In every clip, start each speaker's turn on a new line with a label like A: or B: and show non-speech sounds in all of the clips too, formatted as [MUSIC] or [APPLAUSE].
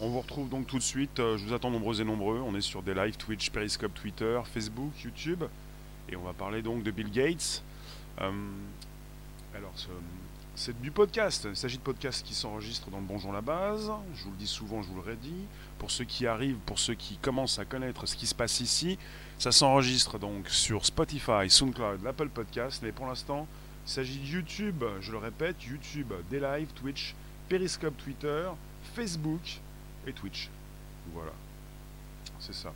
A: On vous retrouve donc tout de suite. euh, Je vous attends nombreux et nombreux. On est sur des lives Twitch, Periscope, Twitter, Facebook, YouTube. Et on va parler donc de Bill Gates. Euh, alors, ce- c'est du podcast. Il s'agit de podcasts qui s'enregistrent dans le Bonjour la base. Je vous le dis souvent, je vous le redis. Pour ceux qui arrivent, pour ceux qui commencent à connaître ce qui se passe ici, ça s'enregistre donc sur Spotify, SoundCloud, l'Apple Podcast. Mais pour l'instant, il s'agit de YouTube. Je le répète, YouTube, des Twitch, Periscope, Twitter, Facebook et Twitch. Voilà. C'est ça.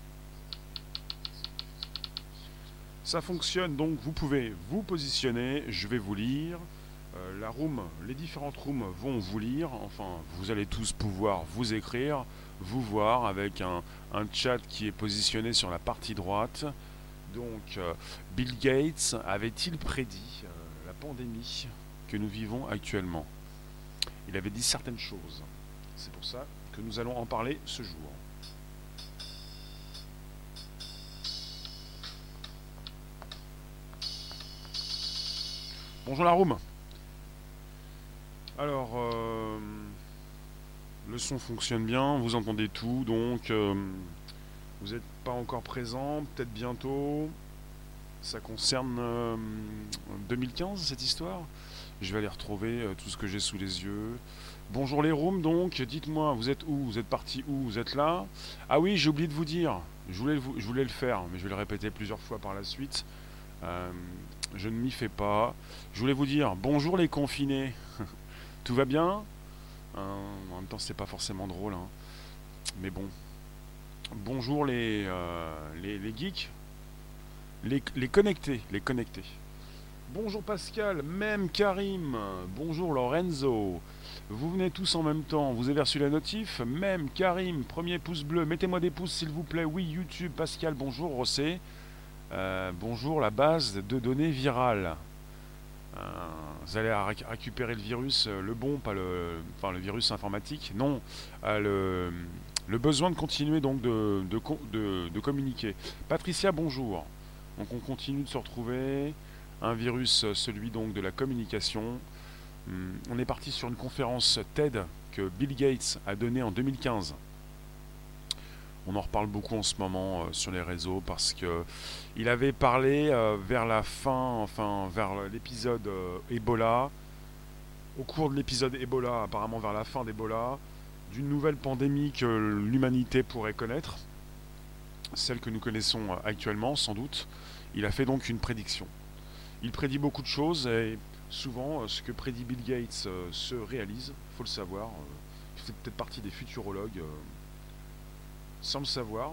A: Ça fonctionne donc, vous pouvez vous positionner, je vais vous lire. Euh, la room, les différentes rooms vont vous lire, enfin vous allez tous pouvoir vous écrire, vous voir avec un, chat qui est positionné sur la partie droite. Donc euh, Bill Gates avait-il prédit pandémie que nous vivons actuellement Il avait dit certaines choses. C'est pour ça que nous allons en parler ce jour. Bonjour la room. Alors, euh, le son fonctionne bien, vous entendez tout, donc euh, vous n'êtes pas encore présent, peut-être bientôt. Ça concerne euh, 2015 cette histoire? Je vais aller retrouver euh, tout ce que j'ai sous les yeux. Bonjour les rooms, donc dites-moi, vous êtes où? Vous êtes parti où? Vous êtes là? Ah oui, j'ai oublié de vous dire. Je voulais, le faire, mais je vais le répéter plusieurs fois par la suite. Euh, je ne m'y fais pas. Je voulais vous dire bonjour les confinés. [LAUGHS] Tout va bien? Euh, En même temps, c'est pas forcément drôle, hein. mais bon. Bonjour euh, les, les geeks, les, connectés, les connectés. Bonjour Pascal, même Karim, bonjour Lorenzo. Vous venez tous en même temps, vous avez reçu la notif Même Karim, premier pouce bleu, mettez-moi des pouces s'il vous plaît. Oui, YouTube, Pascal, bonjour Rossé. Euh, bonjour la base de données virales. Euh, vous allez récupérer le virus, euh, le bon, pas le, virus informatique. Non, euh, le, besoin de continuer donc de communiquer. Patricia, bonjour. Donc on continue de se retrouver. Un virus, celui donc de la communication. Hum, On est parti sur une conférence TED que Bill Gates a donnée en 2015. On en reparle beaucoup en ce moment euh, sur les réseaux parce que il avait parlé euh, vers la fin, enfin vers l'épisode euh, Ebola, au cours de l'épisode Ebola, apparemment vers la fin d'Ebola, d'une nouvelle pandémie que l'humanité pourrait connaître, celle que nous connaissons actuellement sans doute. Il a fait donc une prédiction. Il prédit beaucoup de choses et souvent euh, ce que prédit Bill Gates euh, se réalise, faut le savoir. euh, Il fait peut-être partie des futurologues sans le savoir.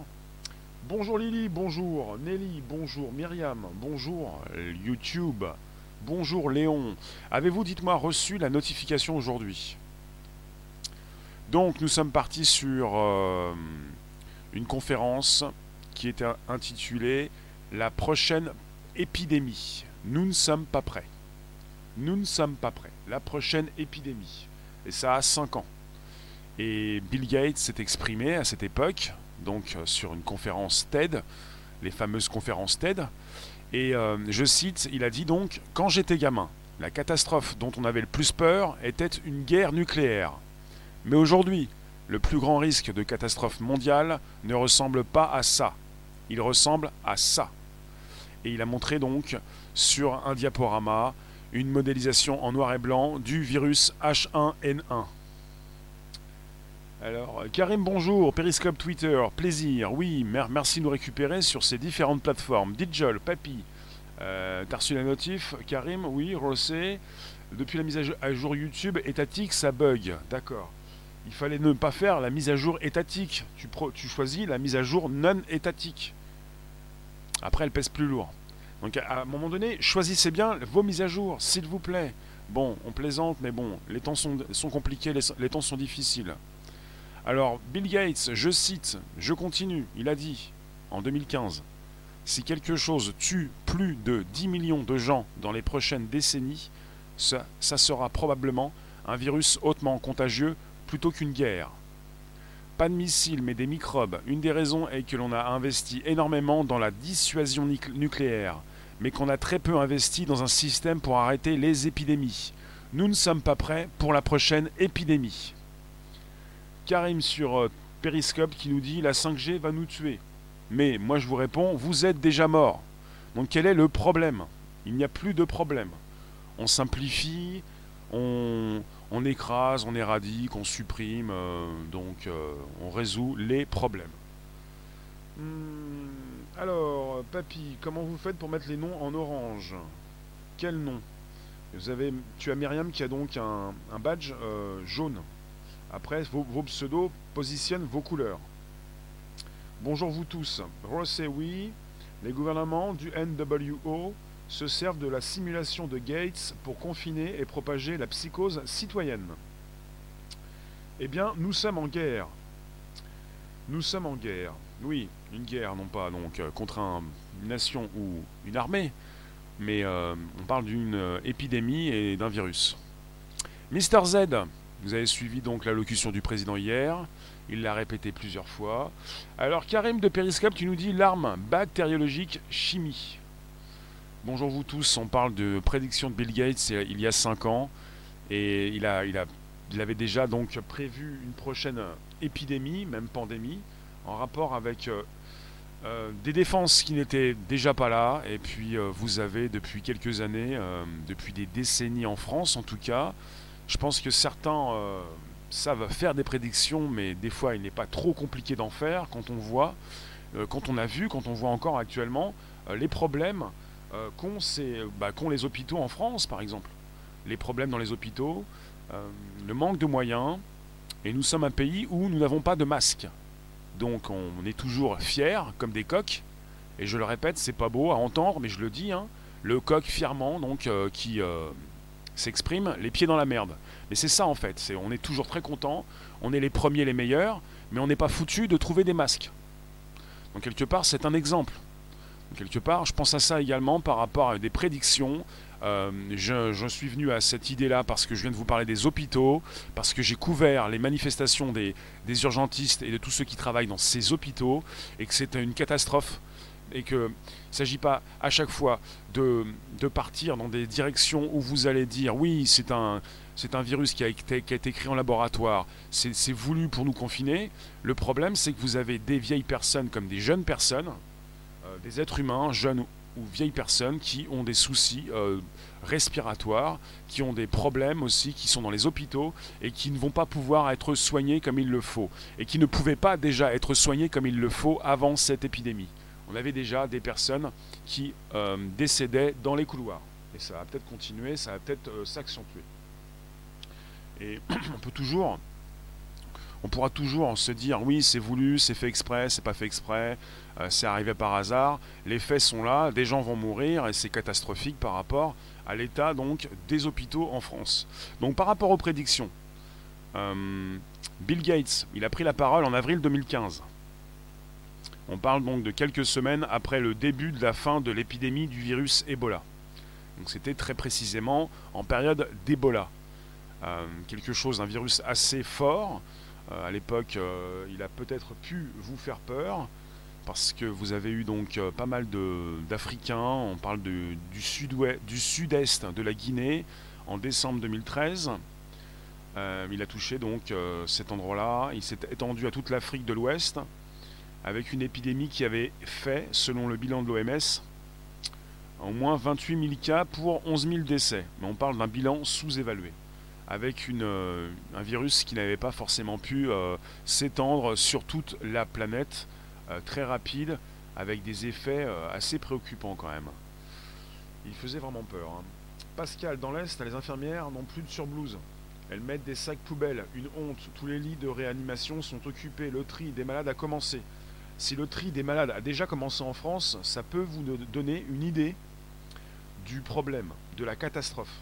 A: Bonjour Lily, bonjour Nelly, bonjour Myriam, bonjour YouTube, bonjour Léon. Avez-vous, dites-moi, reçu la notification aujourd'hui? Donc nous sommes partis sur une conférence qui était intitulée La prochaine épidémie. Nous ne sommes pas prêts. Nous ne sommes pas prêts. La prochaine épidémie. Et ça a 5 ans. Et Bill Gates s'est exprimé à cette époque, donc euh, sur une conférence TED, les fameuses conférences TED. Et euh, je cite, il a dit donc Quand j'étais gamin, la catastrophe dont on avait le plus peur était une guerre nucléaire. Mais aujourd'hui, le plus grand risque de catastrophe mondiale ne ressemble pas à ça. Il ressemble à ça. Et il a montré donc sur un diaporama une modélisation en noir et blanc du virus H1N1. Alors, Karim, bonjour, Periscope Twitter, plaisir, oui, mer- merci de nous récupérer sur ces différentes plateformes. Dijol, Papy, euh, notif, Karim, oui, Rossé, depuis la mise à jo- à jour YouTube, étatique, ça bug, d'accord. Il fallait ne pas faire la mise à jour étatique, tu, tu choisis la mise à jour non étatique. Après, elle pèse plus lourd. Donc, à un moment donné, choisissez bien vos mises à jour, s'il vous plaît. Bon, on plaisante, mais bon, les temps sont, compliqués, les, temps sont difficiles. Alors, Bill Gates, je cite, je continue, il a dit, en 2015, si quelque chose tue plus de 10 millions de gens dans les prochaines décennies, ça, sera probablement un virus hautement contagieux plutôt qu'une guerre. Pas de missiles, mais des microbes. Une des raisons est que l'on a investi énormément dans la dissuasion nuc- nucléaire, mais qu'on a très peu investi dans un système pour arrêter les épidémies. nous ne sommes pas prêts pour la prochaine épidémie. Karim sur euh, Periscope qui nous dit la 5G va nous tuer. Mais moi je vous réponds, vous êtes déjà mort. Donc quel est le problème? Il n'y a plus de problème. On simplifie, on, écrase, on éradique, on supprime, euh, donc euh, on résout les problèmes. Hmm, alors, papy, comment vous faites pour mettre les noms en orange? Quel nom? Tu as Myriam qui a donc un, badge euh, jaune. Après, vos, pseudos positionnent vos couleurs. Bonjour vous tous. Ross oui, les gouvernements du NWO se servent de la simulation de Gates pour confiner et propager la psychose citoyenne. Eh bien, nous sommes en guerre. Nous sommes en guerre. Oui, une guerre, non pas donc euh, contre une nation ou une armée, mais euh, on parle d'une euh, épidémie et d'un virus. Mister Z, vous avez suivi donc l'allocution du président hier. Il l'a répété plusieurs fois. Alors Karim de Periscope, tu nous dis l'arme bactériologique chimie. Bonjour vous tous, on parle de prédiction de Bill Gates il y a 5 ans et il, a, il, a, il avait déjà donc prévu une prochaine épidémie, même pandémie, en rapport avec euh, euh, des défenses qui n'étaient déjà pas là. Et puis euh, vous avez depuis quelques années, depuis des décennies en France en tout cas, je pense que certains savent faire des prédictions, mais des fois il n'est pas trop compliqué d'en faire quand on voit, quand on a vu, quand on voit encore actuellement les problèmes qu'ont, bah, qu'ont les hôpitaux en France par exemple. Les problèmes dans les hôpitaux, le manque de moyens, et nous sommes un pays où nous n'avons pas de masques. Donc on est toujours fiers, comme des coqs. Et je le répète, c'est pas beau à entendre, mais je le dis, hein, le coq fièrement, donc euh, qui euh, s'exprime, les pieds dans la merde. Mais c'est ça en fait, c'est, on est toujours très content, on est les premiers, les meilleurs, mais on n'est pas foutu de trouver des masques. Donc quelque part, c'est un exemple. Quelque part, je pense à ça également par rapport à des prédictions. Euh, je, suis venu à cette idée-là parce que je viens de vous parler des hôpitaux, parce que j'ai couvert les manifestations des, urgentistes et de tous ceux qui travaillent dans ces hôpitaux, et que c'est une catastrophe, et qu'il ne s'agit pas à chaque fois de, partir dans des directions où vous allez dire oui, c'est un, virus qui a, été, qui a été créé en laboratoire, c'est voulu pour nous confiner. Le problème, c'est que vous avez des vieilles personnes comme des jeunes personnes, des êtres humains, jeunes ou vieilles personnes qui ont des soucis euh, respiratoires, qui ont des problèmes aussi, qui sont dans les hôpitaux et qui ne vont pas pouvoir être soignés comme il le faut, et qui ne pouvaient pas déjà être soignés comme il le faut avant cette épidémie. On avait déjà des personnes qui euh, décédaient dans les couloirs. Et ça va peut-être continuer, ça va peut-être euh, s'accentuer. Et [CLEARS THROAT] on peut toujours on pourra toujours se dire oui, c'est voulu, c'est fait exprès, c'est pas fait exprès, euh, c'est arrivé par hasard. Les faits sont là, des gens vont mourir et c'est catastrophique par rapport à l'état donc des hôpitaux en France. Donc par rapport aux prédictions, euh, Bill Gates, il a pris la parole en avril 2015. On parle donc de quelques semaines après le début de la fin de l'épidémie du virus Ebola. Donc c'était très précisément en période d'Ebola. Euh, quelque chose, un virus assez fort, euh, à l'époque, euh, il a peut-être pu vous faire peur parce que vous avez eu donc euh, pas mal d'Africains, on parle du sud-est de la Guinée en décembre 2013. il a touché donc cet endroit-là, il s'est étendu à toute l'Afrique de l'Ouest avec une épidémie qui avait fait, selon le bilan de l'OMS, au moins 28 000 cas pour 11 000 décès. Mais on parle d'un bilan sous-évalué avec euh, un virus qui n'avait pas forcément pu euh, s'étendre sur toute la planète, euh, très rapide, avec des effets assez préoccupants quand même. Il faisait vraiment peur. Hein. Pascal, dans l'Est, les infirmières n'ont plus de surblouse. Elles mettent des sacs poubelles, une honte. Tous les lits de réanimation sont occupés. Le tri des malades a commencé. Si le tri des malades a déjà commencé en France, ça peut vous donner une idée du problème, de la catastrophe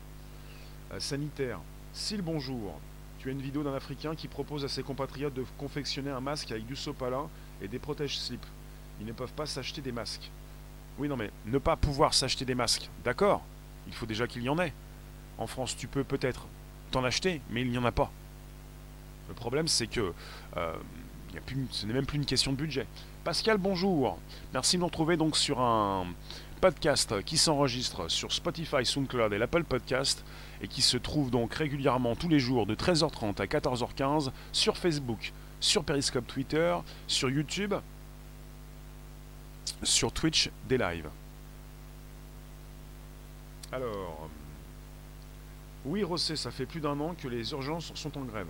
A: sanitaire. Si le bonjour, tu as une vidéo d'un Africain qui propose à ses compatriotes de confectionner un masque avec du sopalin et des protège-slips. Ils ne peuvent pas s'acheter des masques. Oui, non, mais ne pas pouvoir s'acheter des masques, d'accord, il faut déjà qu'il y en ait. En France, tu peux peut-être t'en acheter, mais il n'y en a pas. Le problème, c'est que euh, ce n'est même plus une question de budget. Pascal, bonjour. Merci de nous retrouver donc sur un podcast qui s'enregistre sur Spotify, SoundCloud et l'Apple Podcast et qui se trouve donc régulièrement tous les jours de 13h30 à 14h15 sur Facebook, sur Periscope Twitter, sur YouTube, sur Twitch des lives. Alors, oui, Rossé, ça fait plus d'un an que les urgences sont en grève.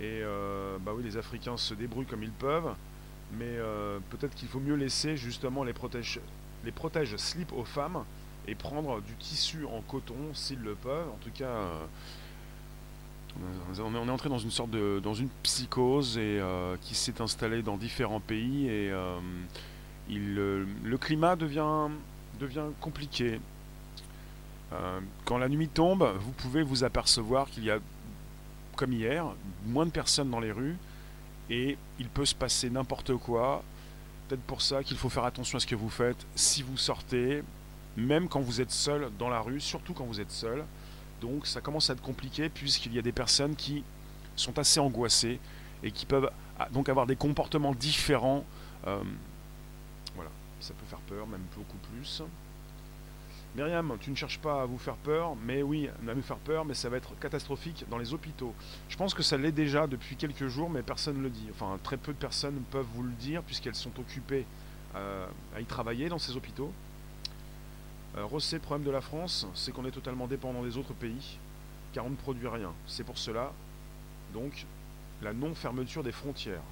A: Et euh, bah oui, les Africains se débrouillent comme ils peuvent, mais euh, peut-être qu'il faut mieux laisser justement les protèges, slip aux femmes et prendre du tissu en coton s'ils le peuvent. En tout cas, euh, on est entré dans une sorte de dans une psychose et qui s'est installée dans différents pays et il, le climat devient devient compliqué. quand la nuit tombe, vous pouvez vous apercevoir qu'il y a comme hier, moins de personnes dans les rues, et il peut se passer n'importe quoi. Peut-être pour ça qu'il faut faire attention à ce que vous faites si vous sortez, même quand vous êtes seul dans la rue, surtout quand vous êtes seul. Donc ça commence à être compliqué puisqu'il y a des personnes qui sont assez angoissées et qui peuvent ah, donc avoir des comportements différents. Euh, voilà, ça peut faire peur, même beaucoup plus. Myriam, tu ne cherches pas à vous faire peur, mais oui, à nous faire peur, mais ça va être catastrophique dans les hôpitaux. Je pense que ça l'est déjà depuis quelques jours, mais personne ne le dit. Enfin, très peu de personnes peuvent vous le dire, puisqu'elles sont occupées euh, à y travailler dans ces hôpitaux. Euh, Rossé, le problème de la France, c'est qu'on est totalement dépendant des autres pays, car on ne produit rien. C'est pour cela, donc, la non-fermeture des frontières.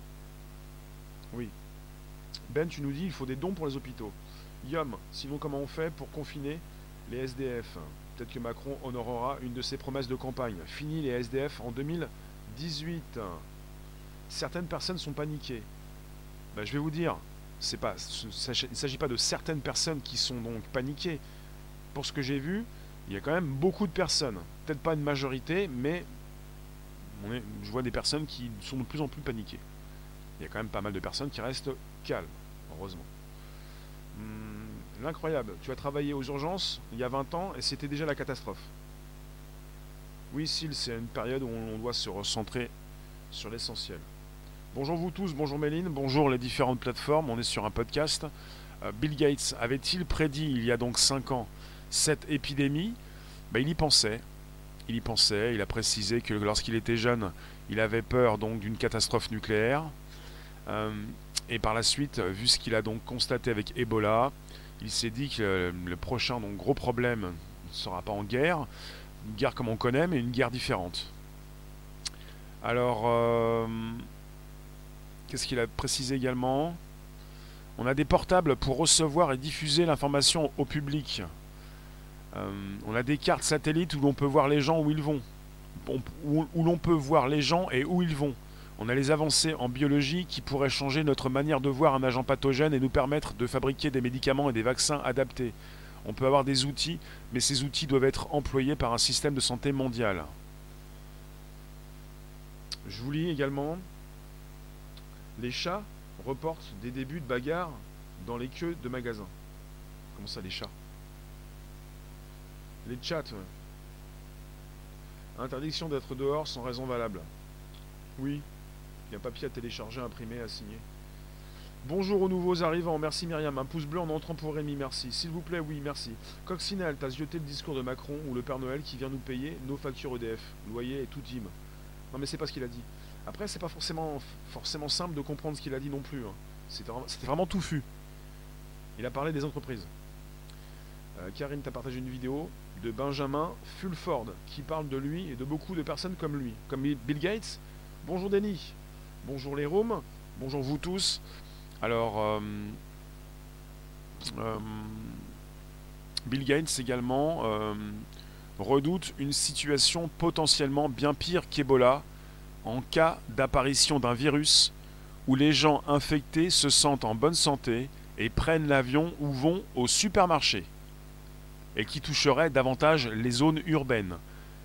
A: Oui. Ben, tu nous dis, il faut des dons pour les hôpitaux. Yom, sinon comment on fait pour confiner les SDF Peut-être que Macron honorera une de ses promesses de campagne. Fini les SDF en 2018. Certaines personnes sont paniquées. Ben, je vais vous dire, c'est pas, il ne s'agit pas de certaines personnes qui sont donc paniquées. Pour ce que j'ai vu, il y a quand même beaucoup de personnes. Peut-être pas une majorité, mais je vois des personnes qui sont de plus en plus paniquées. Il y a quand même pas mal de personnes qui restent calmes, heureusement. L'incroyable, tu as travaillé aux urgences il y a 20 ans et c'était déjà la catastrophe. Oui, Sil, c'est une période où on doit se recentrer sur l'essentiel. Bonjour vous tous, bonjour Méline, bonjour les différentes plateformes, on est sur un podcast. Euh, Bill Gates avait-il prédit il y a donc 5 ans cette épidémie? Ben, Il y pensait. Il y pensait, il a précisé que lorsqu'il était jeune, il avait peur donc d'une catastrophe nucléaire. Euh, et par la suite, vu ce qu'il a donc constaté avec Ebola, il s'est dit que le prochain gros problème ne sera pas en guerre, une guerre comme on connaît, mais une guerre différente. Alors, euh, qu'est-ce qu'il a précisé également? On a des portables pour recevoir et diffuser l'information au public. Euh, on a des cartes satellites où l'on peut voir les gens où ils vont. Où l'on peut voir les gens et où ils vont. On a les avancées en biologie qui pourraient changer notre manière de voir un agent pathogène et nous permettre de fabriquer des médicaments et des vaccins adaptés. On peut avoir des outils, mais ces outils doivent être employés par un système de santé mondial. Je vous lis également les chats reportent des débuts de bagarres dans les queues de magasins. Comment ça, les chats? Les chats, Interdiction d'être dehors sans raison valable. Oui, il y a un papier à télécharger, imprimer, à signer. Bonjour aux nouveaux arrivants, merci Myriam. Un pouce bleu en entrant pour Rémi, merci. S'il vous plaît, oui, merci. Coccinelle, t'as zioté le discours de Macron ou le Père Noël qui vient nous payer nos factures EDF, loyer et tout team. Non mais c'est pas ce qu'il a dit. Après, c'est pas forcément, forcément simple de comprendre ce qu'il a dit non plus. Hein. C'était vraiment touffu. Il a parlé des entreprises. Euh, Karine t'a partagé une vidéo de Benjamin Fulford qui parle de lui et de beaucoup de personnes comme lui. Comme Bill Gates. Bonjour Denis. Bonjour les bonjour vous tous. Alors, euh, euh, Bill Gates également redoute une situation potentiellement bien pire qu'Ebola en cas d'apparition d'un virus où les gens infectés se sentent en bonne santé et prennent l'avion ou vont au supermarché et qui toucherait davantage les zones urbaines.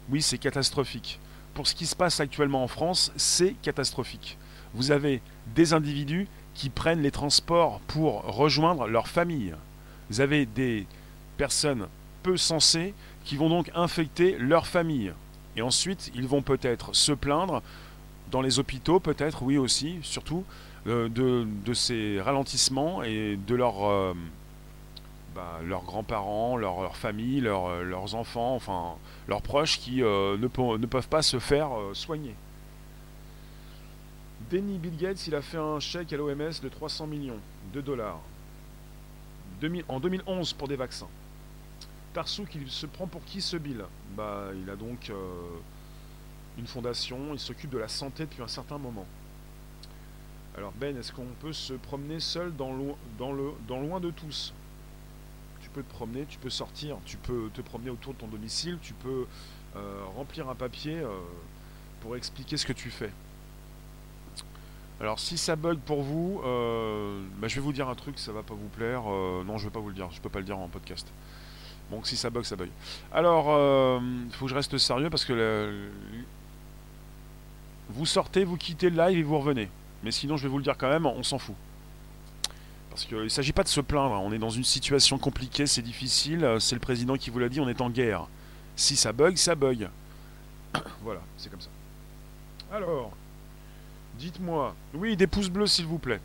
A: Oui, c'est catastrophique. Pour ce qui se passe actuellement en France, c'est catastrophique vous avez des individus qui prennent les transports pour rejoindre leur famille. Vous avez des personnes peu sensées qui vont donc infecter leur famille. Et ensuite, ils vont peut-être se plaindre dans les hôpitaux, peut-être, oui aussi, surtout, euh, de, ces ralentissements et de leur, euh, bah, leurs grands-parents, leur, famille, leurs enfants, enfin leurs proches qui ne, peuvent pas se faire soigner. Denny Bill Gates, il a fait un chèque à l'OMS de 300 millions de dollars en 2011 pour des vaccins. Tarsouk, il se prend pour qui ce Bill? Bah, Il a donc euh, une fondation, il s'occupe de la santé depuis un certain moment. Alors Ben, est-ce qu'on peut se promener seul dans, dans, le, dans loin de tous? Tu peux te promener, tu peux sortir, tu peux te promener autour de ton domicile, tu peux euh, remplir un papier euh, pour expliquer ce que tu fais. Alors si ça bug pour vous, euh, bah, je vais vous dire un truc, ça va pas vous plaire. Non, je vais pas vous le dire, je peux pas le dire en podcast. Donc si ça bug, ça bug. Alors, il faut que je reste sérieux parce que vous sortez, vous quittez le live et vous revenez. Mais sinon, je vais vous le dire quand même, on s'en fout. Parce qu'il ne s'agit pas de se plaindre, on est dans une situation compliquée, c'est difficile, c'est le président qui vous l'a dit, on est en guerre. Si ça bug, ça bug. [COUGHS] voilà, c'est comme ça. Alors, Dites-moi, oui, des pouces bleus s'il vous plaît.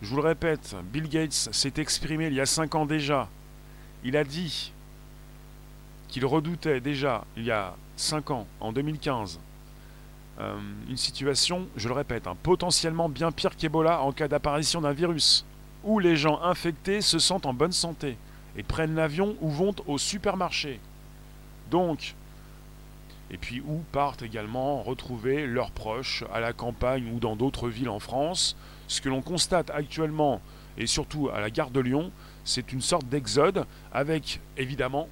A: Je vous le répète, Bill Gates s'est exprimé il y a 5 ans déjà. Il a dit qu'il redoutait déjà, il y a 5 ans, en 2015, euh, une situation, je le répète, hein, potentiellement bien pire qu'Ebola en cas d'apparition d'un virus, où les gens infectés se sentent en bonne santé et prennent l'avion ou vont au supermarché. Donc, et puis où partent également retrouver leurs proches à la campagne ou dans d'autres villes en France. Ce que l'on constate actuellement, et surtout à la gare de Lyon, c'est une sorte d'exode avec évidemment,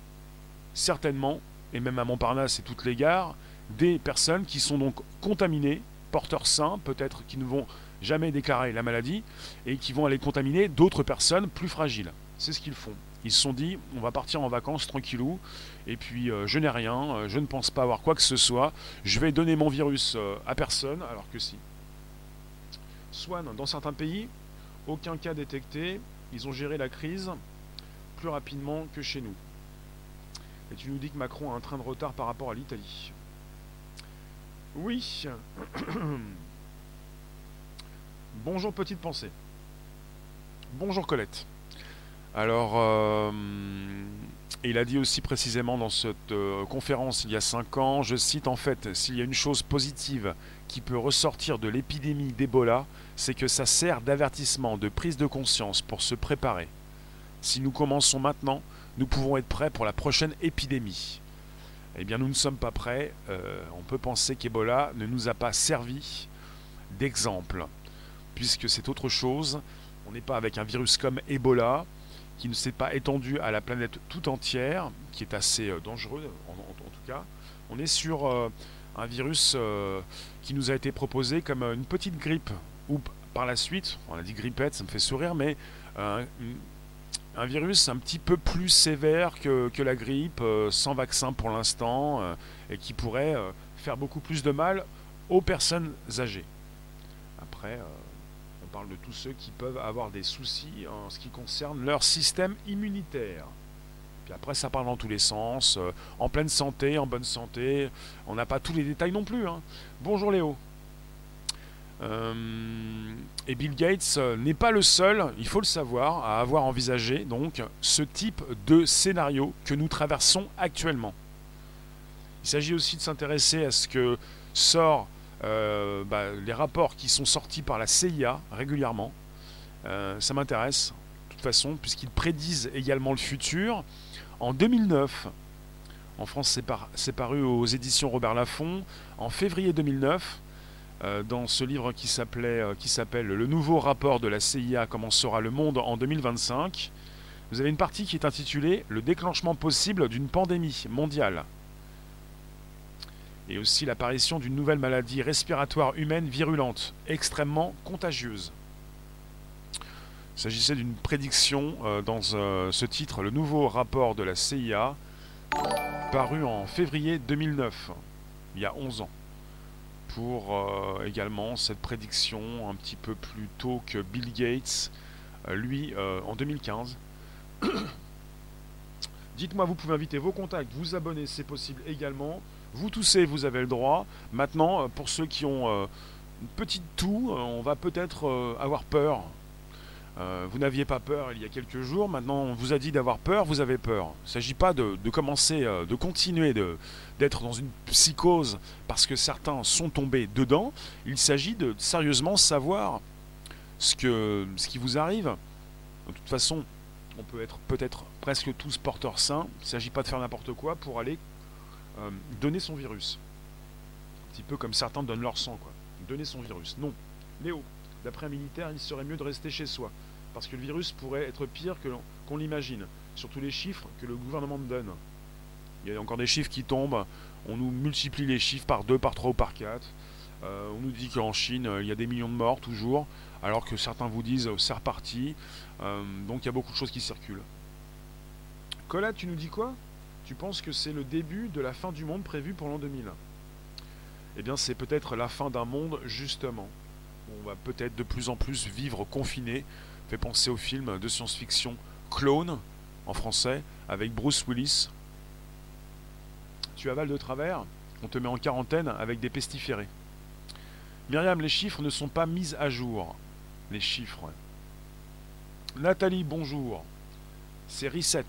A: certainement, et même à Montparnasse et toutes les gares, des personnes qui sont donc contaminées, porteurs sains, peut-être qui ne vont jamais déclarer la maladie, et qui vont aller contaminer d'autres personnes plus fragiles. C'est ce qu'ils font. Ils se sont dit, on va partir en vacances tranquillou, et puis euh, je n'ai rien, euh, je ne pense pas avoir quoi que ce soit, je vais donner mon virus euh, à personne, alors que si. Swan, dans certains pays, aucun cas détecté, ils ont géré la crise plus rapidement que chez nous. Et tu nous dis que Macron a un train de retard par rapport à l'Italie. Oui. Bonjour petite pensée. Bonjour Colette. Alors, euh, il a dit aussi précisément dans cette euh, conférence il y a 5 ans, je cite en fait, s'il y a une chose positive qui peut ressortir de l'épidémie d'Ebola, c'est que ça sert d'avertissement, de prise de conscience pour se préparer. Si nous commençons maintenant, nous pouvons être prêts pour la prochaine épidémie. Eh bien, nous ne sommes pas prêts. Euh, on peut penser qu'Ebola ne nous a pas servi d'exemple, puisque c'est autre chose. On n'est pas avec un virus comme Ebola qui ne s'est pas étendu à la planète tout entière, qui est assez euh, dangereux en, tout cas. On est sur euh, un virus qui nous a été proposé comme une petite grippe, ou par la suite, on a dit grippette, ça me fait sourire, mais un virus un petit peu plus sévère que, la grippe, sans vaccin pour l'instant, et qui pourrait faire beaucoup plus de mal aux personnes âgées. Après, parle de tous ceux qui peuvent avoir des soucis en ce qui concerne leur système immunitaire. Puis après, ça parle dans tous les sens, euh, en pleine santé, en bonne santé. On n'a pas tous les détails non plus. Hein. Bonjour Léo. Euh, et Bill Gates euh, n'est pas le seul, il faut le savoir, à avoir envisagé donc ce type de scénario que nous traversons actuellement. Il s'agit aussi de s'intéresser à ce que sort euh, bah, les rapports qui sont sortis par la CIA régulièrement. Ça m'intéresse, de toute façon, puisqu'ils prédisent également le futur. En 2009, en France, c'est paru aux éditions Robert Laffont. En février 2009, euh, dans ce livre qui s'appelle Le nouveau rapport de la CIA Comment sera le monde en 2025, vous avez une partie qui est intitulée Le déclenchement possible d'une pandémie mondiale et aussi l'apparition d'une nouvelle maladie respiratoire humaine virulente, extrêmement contagieuse. Il s'agissait d'une prédiction euh, dans euh, ce titre, le nouveau rapport de la CIA, paru en février 2009, il y a 11 ans, pour euh, également cette prédiction un petit peu plus tôt que Bill Gates, lui, en 2015. [COUGHS] Dites-moi, vous pouvez inviter vos contacts, vous abonner, c'est possible également. Vous toussez, vous avez le droit. Maintenant, euh, pour ceux qui ont euh, une petite toux, euh, on va peut-être avoir peur. Euh, vous n'aviez pas peur il y a quelques jours, maintenant on vous a dit d'avoir peur, vous avez peur. Il ne s'agit pas de, commencer, euh, de continuer d'être dans une psychose parce que certains sont tombés dedans. Il s'agit de sérieusement savoir ce, qui vous arrive. De toute façon, on peut être peut-être presque tous porteurs sains. Il ne s'agit pas de faire n'importe quoi pour aller euh, donner son virus. Un petit peu comme certains donnent leur sang, quoi. Donner son virus. Non. Léo, d'après un militaire, il serait mieux de rester chez soi. Parce que le virus pourrait être pire que qu'on l'imagine. Surtout les chiffres que le gouvernement donne. Il y a encore des chiffres qui tombent. On nous multiplie les chiffres par 2, par 3 ou par 4. Euh, on nous dit qu'en Chine, il y a des millions de morts toujours, alors que certains vous disent euh, c'est reparti. Euh, donc il y a beaucoup de choses qui circulent. Colette, tu nous dis quoi? Tu penses que c'est le début de la fin du monde prévu pour l'an 2000 Eh bien, c'est peut-être la fin d'un monde, justement. On va peut-être de plus en plus vivre confiné. Fait penser au film de science-fiction Clone, en français, avec Bruce Willis. Tu avales de travers, on te met en quarantaine avec des pestiférés. Myriam, les chiffres ne sont pas mis à jour. Les chiffres. Nathalie, bonjour. C'est reset.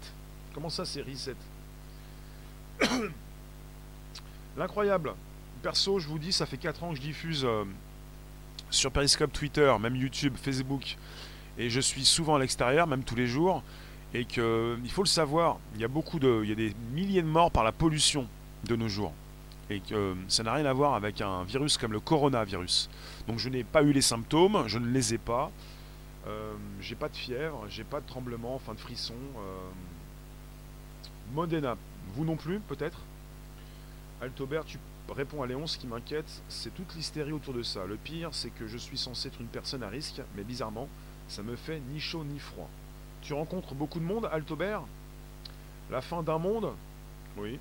A: Comment ça, c'est reset? [COUGHS] L'incroyable. Perso, je vous dis, ça fait 4 ans que je diffuse euh, sur Periscope, Twitter, même YouTube, Facebook. Et je suis souvent à l'extérieur, même tous les jours. Et que, il faut le savoir, il y a beaucoup de. Il y a des milliers de morts par la pollution de nos jours et que ça n'a rien à voir avec un virus comme le coronavirus. Donc je n'ai pas eu les symptômes, je ne les ai pas. Euh, j'ai pas de fièvre, j'ai pas de tremblement, enfin de frisson. Euh. Modena, vous non plus peut-être? Altobert, tu réponds à Léon, ce qui m'inquiète, c'est toute l'hystérie autour de ça. Le pire, c'est que je suis censé être une personne à risque, mais bizarrement, ça me fait ni chaud ni froid. Tu rencontres beaucoup de monde, Altobert? La fin d'un monde? Oui.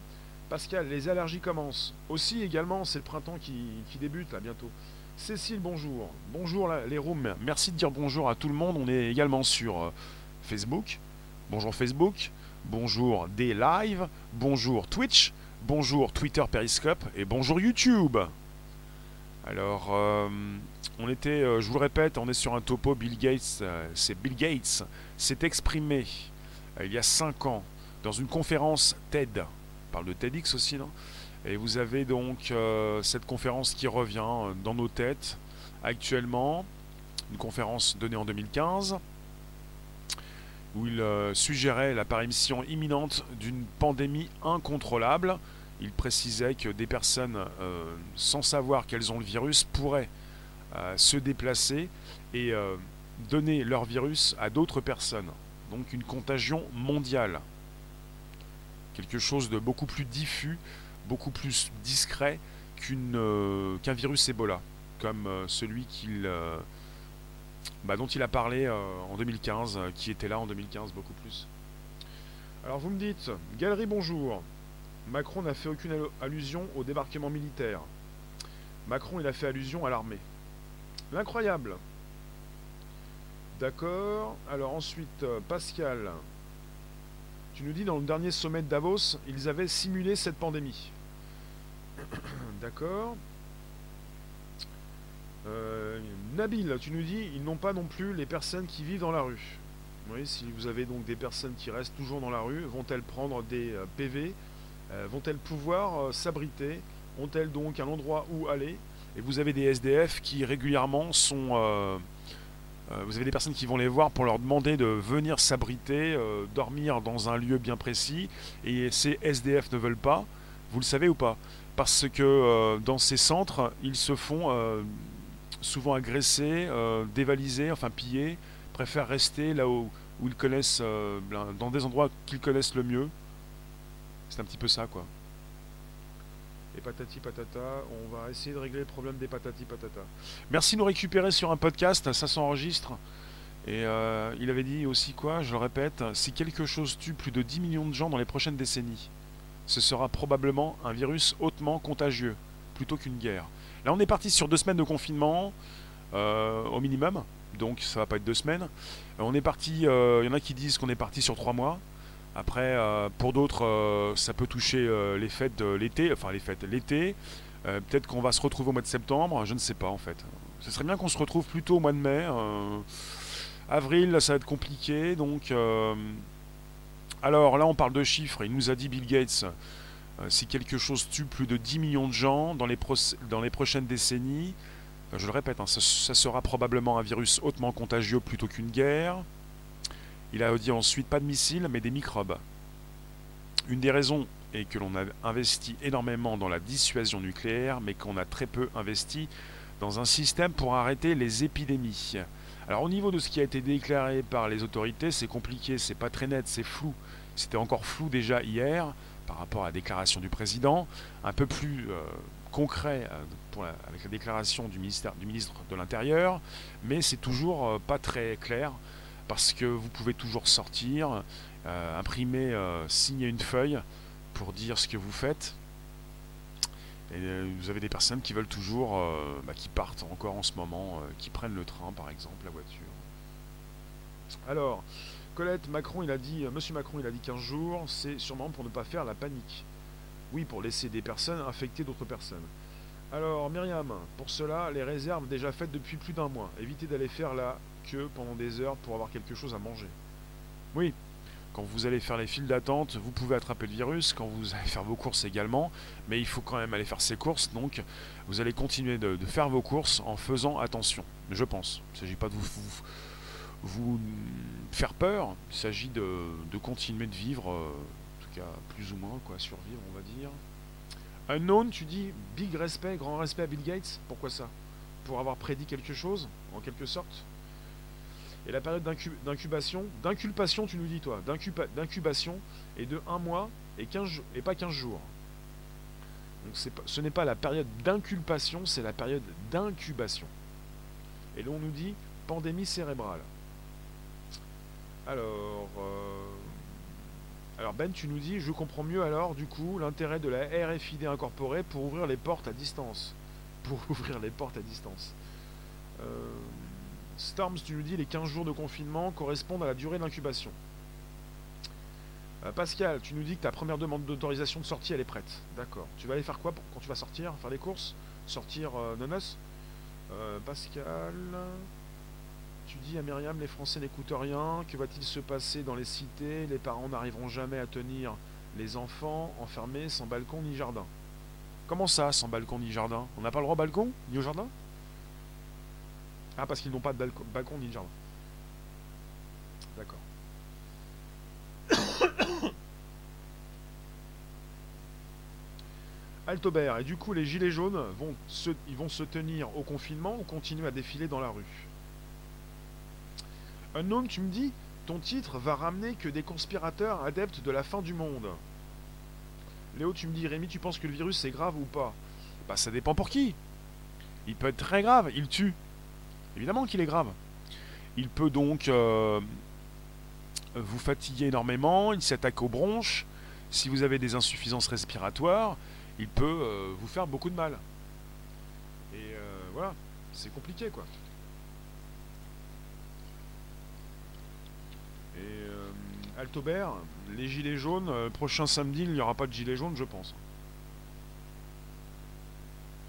A: Pascal, les allergies commencent. Aussi, également, c'est le printemps qui, débute, là, bientôt. Cécile, bonjour. Bonjour, les rooms. Merci de dire bonjour à tout le monde. On est également sur euh, Facebook. Bonjour Facebook. Bonjour des lives. Bonjour Twitch. Bonjour Twitter Periscope. Et bonjour YouTube. Alors, euh, on était, euh, je vous le répète, on est sur un topo. Bill Gates, c'est Bill Gates, s'est exprimé il y a 5 ans dans une conférence TED parle de TEDx aussi, non? Et vous avez donc euh, cette conférence qui revient euh, dans nos têtes actuellement, une conférence donnée en 2015, où il euh, suggérait l'apparition imminente d'une pandémie incontrôlable. Il précisait que des personnes sans savoir qu'elles ont le virus pourraient se déplacer et donner leur virus à d'autres personnes. Donc une contagion mondiale quelque chose de beaucoup plus diffus, beaucoup plus discret euh, qu'un virus Ebola, comme euh, celui qu'il, euh, bah, dont il a parlé en 2015, qui était là en 2015 beaucoup plus. Alors vous me dites, Galerie bonjour, Macron n'a fait aucune allusion au débarquement militaire. Macron il a fait allusion à l'armée. L'incroyable. D'accord. Alors ensuite, Pascal, tu nous dis dans le dernier sommet de Davos, ils avaient simulé cette pandémie. [COUGHS] D'accord. Euh, Nabil, tu nous dis, ils n'ont pas non plus les personnes qui vivent dans la rue. Oui, si vous avez donc des personnes qui restent toujours dans la rue, vont-elles prendre des euh, PV euh, Vont-elles pouvoir s'abriter? Ont-elles donc un endroit où aller? Et vous avez des SDF qui régulièrement sont euh, vous avez des personnes qui vont les voir pour leur demander de venir s'abriter, euh, dormir dans un lieu bien précis, et ces SDF ne veulent pas. Vous le savez ou pas? Parce que euh, dans ces centres, ils se font souvent agresser, dévaliser, enfin piller, préfèrent rester là où, où ils connaissent, ben, dans des endroits qu'ils connaissent le mieux. C'est un petit peu ça, quoi et patati patata. On va essayer de régler le problème des patati patata. Merci de nous récupérer sur un podcast, ça s'enregistre. Et euh, il avait dit aussi quoi, je le répète, si quelque chose tue plus de 10 millions de gens dans les prochaines décennies, ce sera probablement un virus hautement contagieux, plutôt qu'une guerre. Là on est parti sur deux semaines de confinement, euh, au minimum, donc ça va pas être deux semaines. On est parti, il y en a qui disent qu'on est parti sur trois mois. Après, euh, pour d'autres, euh, ça peut toucher euh, les fêtes de l'été, enfin les fêtes l'été. Peut-être qu'on va se retrouver au mois de septembre, je ne sais pas en fait. Ce serait bien qu'on se retrouve plutôt au mois de mai. Avril, ça va être compliqué. Donc, alors là, on parle de chiffres. Il nous a dit Bill Gates, si quelque chose tue plus de 10 millions de gens dans les, prochaines décennies, je le répète, hein, ça, sera probablement un virus hautement contagieux plutôt qu'une guerre. Il a dit ensuite pas de missiles, mais des microbes. Une des raisons est que l'on a investi énormément dans la dissuasion nucléaire, mais qu'on a très peu investi dans un système pour arrêter les épidémies. Alors au niveau de ce qui a été déclaré par les autorités, c'est compliqué, c'est pas très net, c'est flou. C'était encore flou déjà hier par rapport à la déclaration du président, un peu plus euh, concret euh, avec la déclaration du ministre de l'Intérieur, mais c'est toujours euh, pas très clair parce que vous pouvez toujours sortir, imprimer, signer une feuille pour dire ce que vous faites, et euh, vous avez des personnes qui veulent toujours, euh, bah, qui partent encore en ce moment, euh, qui prennent le train par exemple, la voiture. Alors, Colette, Macron, il a dit, Monsieur Macron, il a dit 15 jours, c'est sûrement pour ne pas faire la panique. Oui, pour laisser des personnes infecter d'autres personnes. Alors, Myriam, pour cela, les réserves déjà faites depuis plus d'un mois. Évitez d'aller faire la queue pendant des heures pour avoir quelque chose à manger. Oui, quand vous allez faire les files d'attente, vous pouvez attraper le virus. Quand vous allez faire vos courses également. Mais il faut quand même aller faire ses courses. Donc, vous allez continuer de, faire vos courses en faisant attention. Je pense. Il ne s'agit pas de vous, faire peur. Il s'agit de, continuer de vivre, euh, en tout cas plus ou moins, quoi, survivre, on va dire. Unknown, tu dis big respect, grand respect à Bill Gates. Pourquoi ça? Pour avoir prédit quelque chose, en quelque sorte? Et la période d'incubation, d'inculpation, tu nous dis toi, d'incubation est de 1 mois et, 15, et pas 15 jours. Donc ce n'est pas la période d'inculpation, c'est la période d'incubation. Et là on nous dit pandémie cérébrale. Alors, euh, alors Ben, tu nous dis, je comprends mieux alors du coup l'intérêt de la RFID incorporée pour ouvrir les portes à distance. Pour [LAUGHS] ouvrir les portes à distance. Euh, Storms, tu nous dis, les 15 jours de confinement correspondent à la durée d'incubation. Euh, Pascal, tu nous dis que ta première demande d'autorisation de sortie, elle est prête. D'accord. Tu vas aller faire quoi quand tu vas sortir Faire les courses Sortir euh, nonos euh, Pascal, tu dis à Myriam, les Français n'écoutent rien. Que va-t-il se passer dans les cités? Les parents n'arriveront jamais à tenir les enfants enfermés sans balcon ni jardin. Comment ça, sans balcon ni jardin? On n'a pas le droit au balcon ni au jardin? Ah, parce qu'ils n'ont pas de balcon, ni de jardin. D'accord. [COUGHS] Altobert, et du coup les gilets jaunes vont se, ils vont se tenir au confinement ou continuer à défiler dans la rue? Un homme, tu me dis, ton titre va ramener que des conspirateurs adeptes de la fin du monde. Léo, tu me dis, Rémi, tu penses que le virus est grave ou pas? Bah ça dépend pour qui. Il peut être très grave, il tue. Évidemment qu'il est grave. Il peut donc euh, vous fatiguer énormément, il s'attaque aux bronches. Si vous avez des insuffisances respiratoires, il peut euh, vous faire beaucoup de mal. Et euh, voilà, c'est compliqué quoi. Et Altobert, les gilets jaunes, prochain samedi, il n'y aura pas de gilets jaunes, je pense.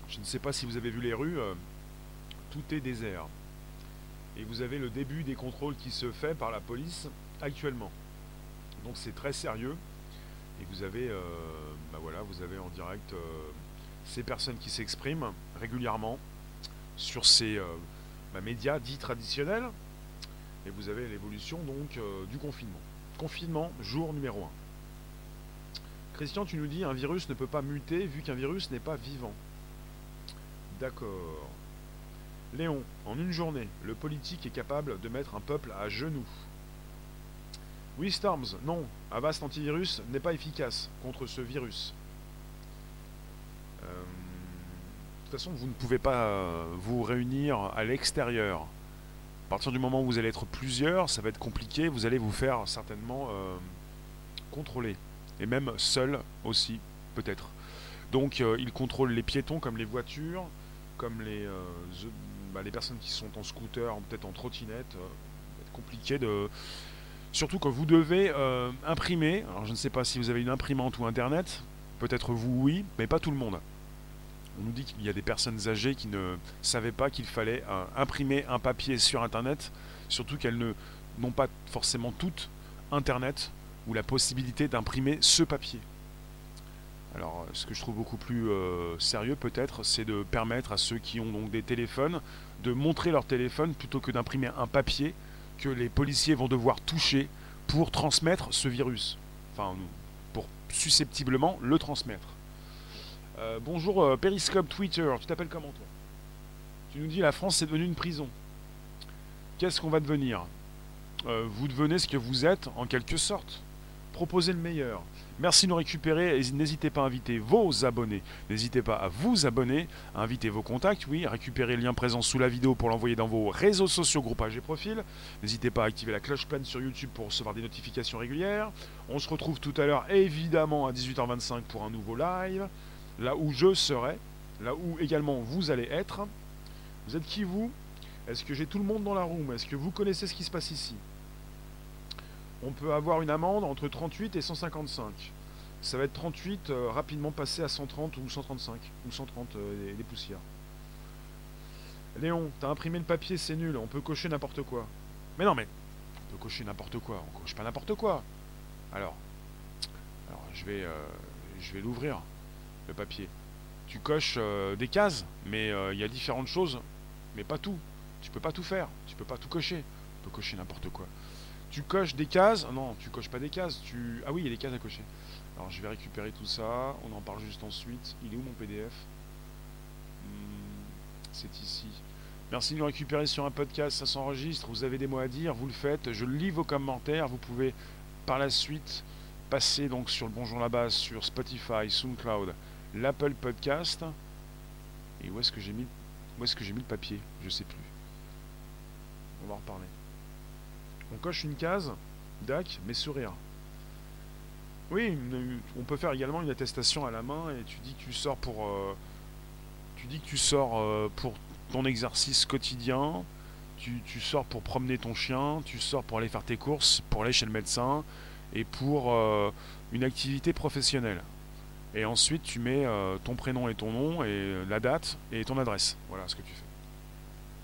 A: Je ne sais pas si vous avez vu les rues tout est désert. Et vous avez le début des contrôles qui se fait par la police actuellement. Donc c'est très sérieux. Et vous avez, euh, bah voilà, vous avez en direct euh, ces personnes qui s'expriment régulièrement sur ces euh, bah, médias dits traditionnels. Et vous avez l'évolution donc du confinement. Confinement, jour numéro 1. Christian, tu nous dis un virus ne peut pas muter vu qu'un virus n'est pas vivant. D'accord. Léon, en une journée, le politique est capable de mettre un peuple à genoux. Oui, Storms, non, Avast antivirus n'est pas efficace contre ce virus. Euh, de toute façon, vous ne pouvez pas euh, vous réunir à l'extérieur. À partir du moment où vous allez être plusieurs, ça va être compliqué, vous allez vous faire certainement euh, contrôler. Et même seul aussi, peut-être. Donc, il contrôle les piétons comme les voitures, comme les, bah, les personnes qui sont en scooter, peut-être en trottinette, euh, compliqué de. Surtout que vous devez euh, imprimer. Alors je ne sais pas si vous avez une imprimante ou internet. Peut-être vous oui, mais pas tout le monde. On nous dit qu'il y a des personnes âgées qui ne savaient pas qu'il fallait euh, imprimer un papier sur Internet, surtout qu'elles n'ont pas forcément toutes Internet ou la possibilité d'imprimer ce papier. Alors, ce que je trouve beaucoup plus sérieux peut-être, c'est de permettre à ceux qui ont donc des téléphones de montrer leur téléphone plutôt que d'imprimer un papier que les policiers vont devoir toucher pour transmettre ce virus. Enfin, pour susceptiblement le transmettre. Euh, bonjour euh, Periscope Twitter, tu t'appelles comment toi? Tu nous dis la France c'est devenu une prison. Qu'est-ce qu'on va devenir? Euh, Vous devenez ce que vous êtes en quelque sorte. Proposez le meilleur. Merci de nous récupérer et n'hésitez pas à inviter vos abonnés. N'hésitez pas à vous abonner, à inviter vos contacts, oui, à récupérer le lien présent sous la vidéo pour l'envoyer dans vos réseaux sociaux, groupages et profils. N'hésitez pas à activer la cloche pleine sur YouTube pour recevoir des notifications régulières. On se retrouve tout à l'heure évidemment à 18h25 pour un nouveau live là où je serai, là où également vous allez être. Vous êtes qui vous? Est-ce que j'ai tout le monde dans la room? Est-ce que vous connaissez ce qui se passe ici? On peut avoir une amende entre 38 et 155. Ça va être 38 euh, rapidement passé à 130 ou 135 ou 130 euh, des, poussières. Léon, t'as imprimé le papier, c'est nul, on peut cocher n'importe quoi. Mais non mais, on peut cocher n'importe quoi, on coche pas n'importe quoi. Alors, alors je vais, euh, je vais l'ouvrir le papier. Tu coches euh, des cases, mais euh, il y a différentes choses, mais pas tout. Tu peux pas tout faire, tu peux pas tout cocher. Tu peux cocher n'importe quoi. Tu coches des cases, non, tu coches pas des cases, tu... Ah oui, il y a des cases à cocher. Alors je vais récupérer tout ça, on en parle juste ensuite. Il est où mon PDF hmm, C'est ici. Merci de nous récupérer sur un podcast, ça s'enregistre, vous avez des mots à dire, vous le faites, je lis vos commentaires, vous pouvez par la suite passer donc sur le Bonjour la base, sur Spotify, SoundCloud, l'Apple Podcast. Et où est-ce que j'ai mis, où est-ce que j'ai mis le papier? Je sais plus. On va en reparler. On coche une case, DAC, mais sourire. Oui, on peut faire également une attestation à la main et tu dis que tu sors pour, euh, tu dis que tu sors euh, pour ton exercice quotidien. Tu, sors pour promener ton chien, tu sors pour aller faire tes courses, pour aller chez le médecin et pour euh, une activité professionnelle. Et ensuite, tu mets ton prénom et ton nom, et la date, et ton adresse. Voilà ce que tu fais.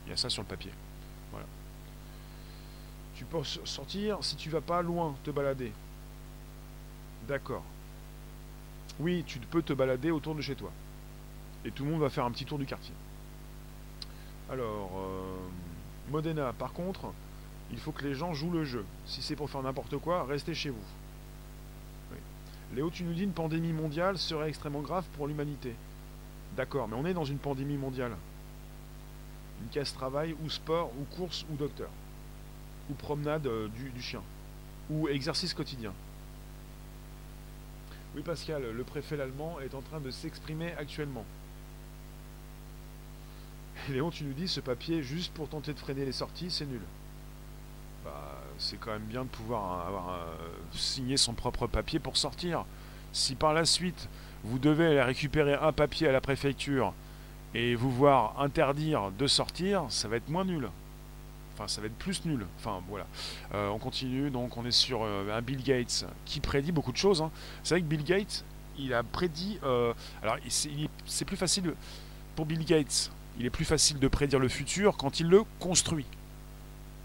A: Il y a ça sur le papier. Tu peux sortir si tu vas pas loin te balader. D'accord. Oui, tu peux te balader autour de chez toi. Et tout le monde va faire un petit tour du quartier. Alors, euh, Modena, par contre, il faut que les gens jouent le jeu. Si c'est pour faire n'importe quoi, restez chez vous. Léo, tu nous dis une pandémie mondiale serait extrêmement grave pour l'humanité. D'accord, mais on est dans une pandémie mondiale. Une casse travail, ou sport, ou course, ou docteur. Ou promenade euh, du, chien. Ou exercice quotidien. Oui Pascal, le préfet allemand est en train de s'exprimer actuellement. [LAUGHS] Léon, tu nous dis ce papier juste pour tenter de freiner les sorties, c'est nul. Bah, c'est quand même bien de pouvoir avoir euh, signé son propre papier pour sortir. Si par la suite vous devez aller récupérer un papier à la préfecture et vous voir interdire de sortir, ça va être moins nul. Ça va être plus nul. Enfin, voilà. Euh, on continue. Donc, on est sur euh, un Bill Gates qui prédit beaucoup de choses. Hein. C'est vrai que Bill Gates, il a prédit. alors, c'est plus facile pour Bill Gates. Il est plus facile de prédire le futur quand il le construit.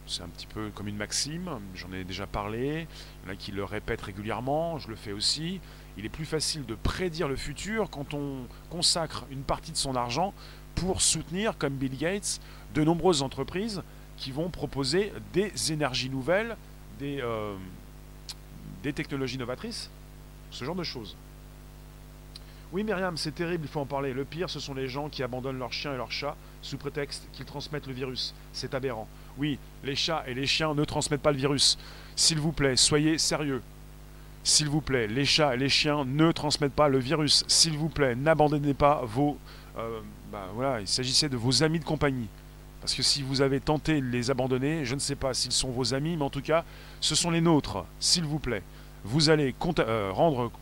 A: C'est un petit peu comme une maxime, j'en ai déjà parlé, il y en a qui le répètent régulièrement, je le fais aussi. Il est plus facile de prédire le futur quand on consacre une partie de son argent pour soutenir, comme Bill Gates, de nombreuses entreprises qui vont proposer des énergies nouvelles, des, euh, des technologies novatrices, ce genre de choses. Oui Myriam, c'est terrible, il faut en parler. Le pire, ce sont les gens qui abandonnent leurs chiens et leurs chats sous prétexte qu'ils transmettent le virus. C'est aberrant. Oui, les chats et les chiens ne transmettent pas le virus. S'il vous plaît, soyez sérieux. S'il vous plaît, les chats et les chiens ne transmettent pas le virus. S'il vous plaît, n'abandonnez pas vos... Euh, bah, voilà, il s'agissait de vos amis de compagnie. Parce que si vous avez tenté de les abandonner, je ne sais pas s'ils sont vos amis, mais en tout cas, ce sont les nôtres. S'il vous plaît, vous allez euh, rendre,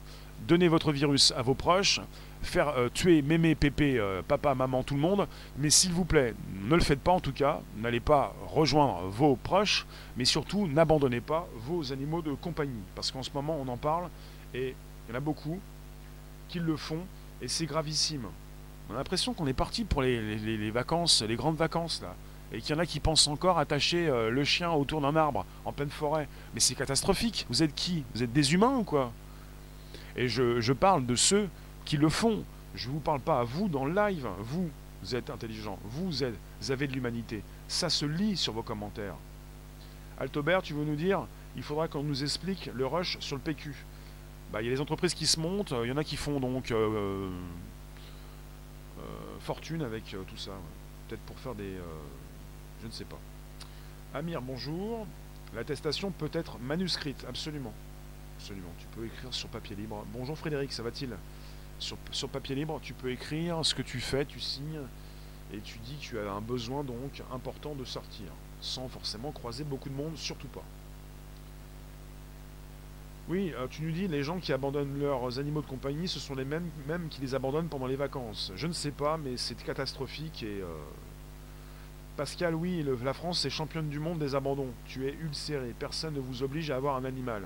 A: donner votre virus à vos proches, faire euh, tuer mémé, pépé, euh, papa, maman, tout le monde. Mais s'il vous plaît, ne le faites pas en tout cas. N'allez pas rejoindre vos proches, mais surtout n'abandonnez pas vos animaux de compagnie. Parce qu'en ce moment, on en parle et il y en a beaucoup qui le font et c'est gravissime. On a l'impression qu'on est parti pour les, vacances, les grandes vacances là. Et qu'il y en a qui pensent encore attacher euh, le chien autour d'un arbre en pleine forêt. Mais c'est catastrophique. Vous êtes qui? Vous êtes des humains ou quoi? Et je, je, parle de ceux qui le font. Je ne vous parle pas à vous dans le live. Vous, vous êtes intelligent. Vous, êtes, vous avez de l'humanité. Ça se lit sur vos commentaires. Altobert, tu veux nous dire il faudra qu'on nous explique le rush sur le PQ. Bah, il y a les entreprises qui se montent, il y en a qui font donc euh, fortune avec euh, tout ça. Peut-être pour faire des... je ne sais pas. Amir, bonjour. L'attestation peut être manuscrite, absolument. Absolument. Tu peux écrire sur papier libre. Bonjour Frédéric, ça va-t-il? Sur, sur, papier libre, tu peux écrire ce que tu fais, tu signes, et tu dis que tu as un besoin donc important de sortir, sans forcément croiser beaucoup de monde, surtout pas. Oui, euh, tu nous dis les gens qui abandonnent leurs animaux de compagnie, ce sont les mêmes, qui les abandonnent pendant les vacances. Je ne sais pas, mais c'est catastrophique et. Euh, Pascal, oui, la France est championne du monde des abandons. Tu es ulcéré, personne ne vous oblige à avoir un animal.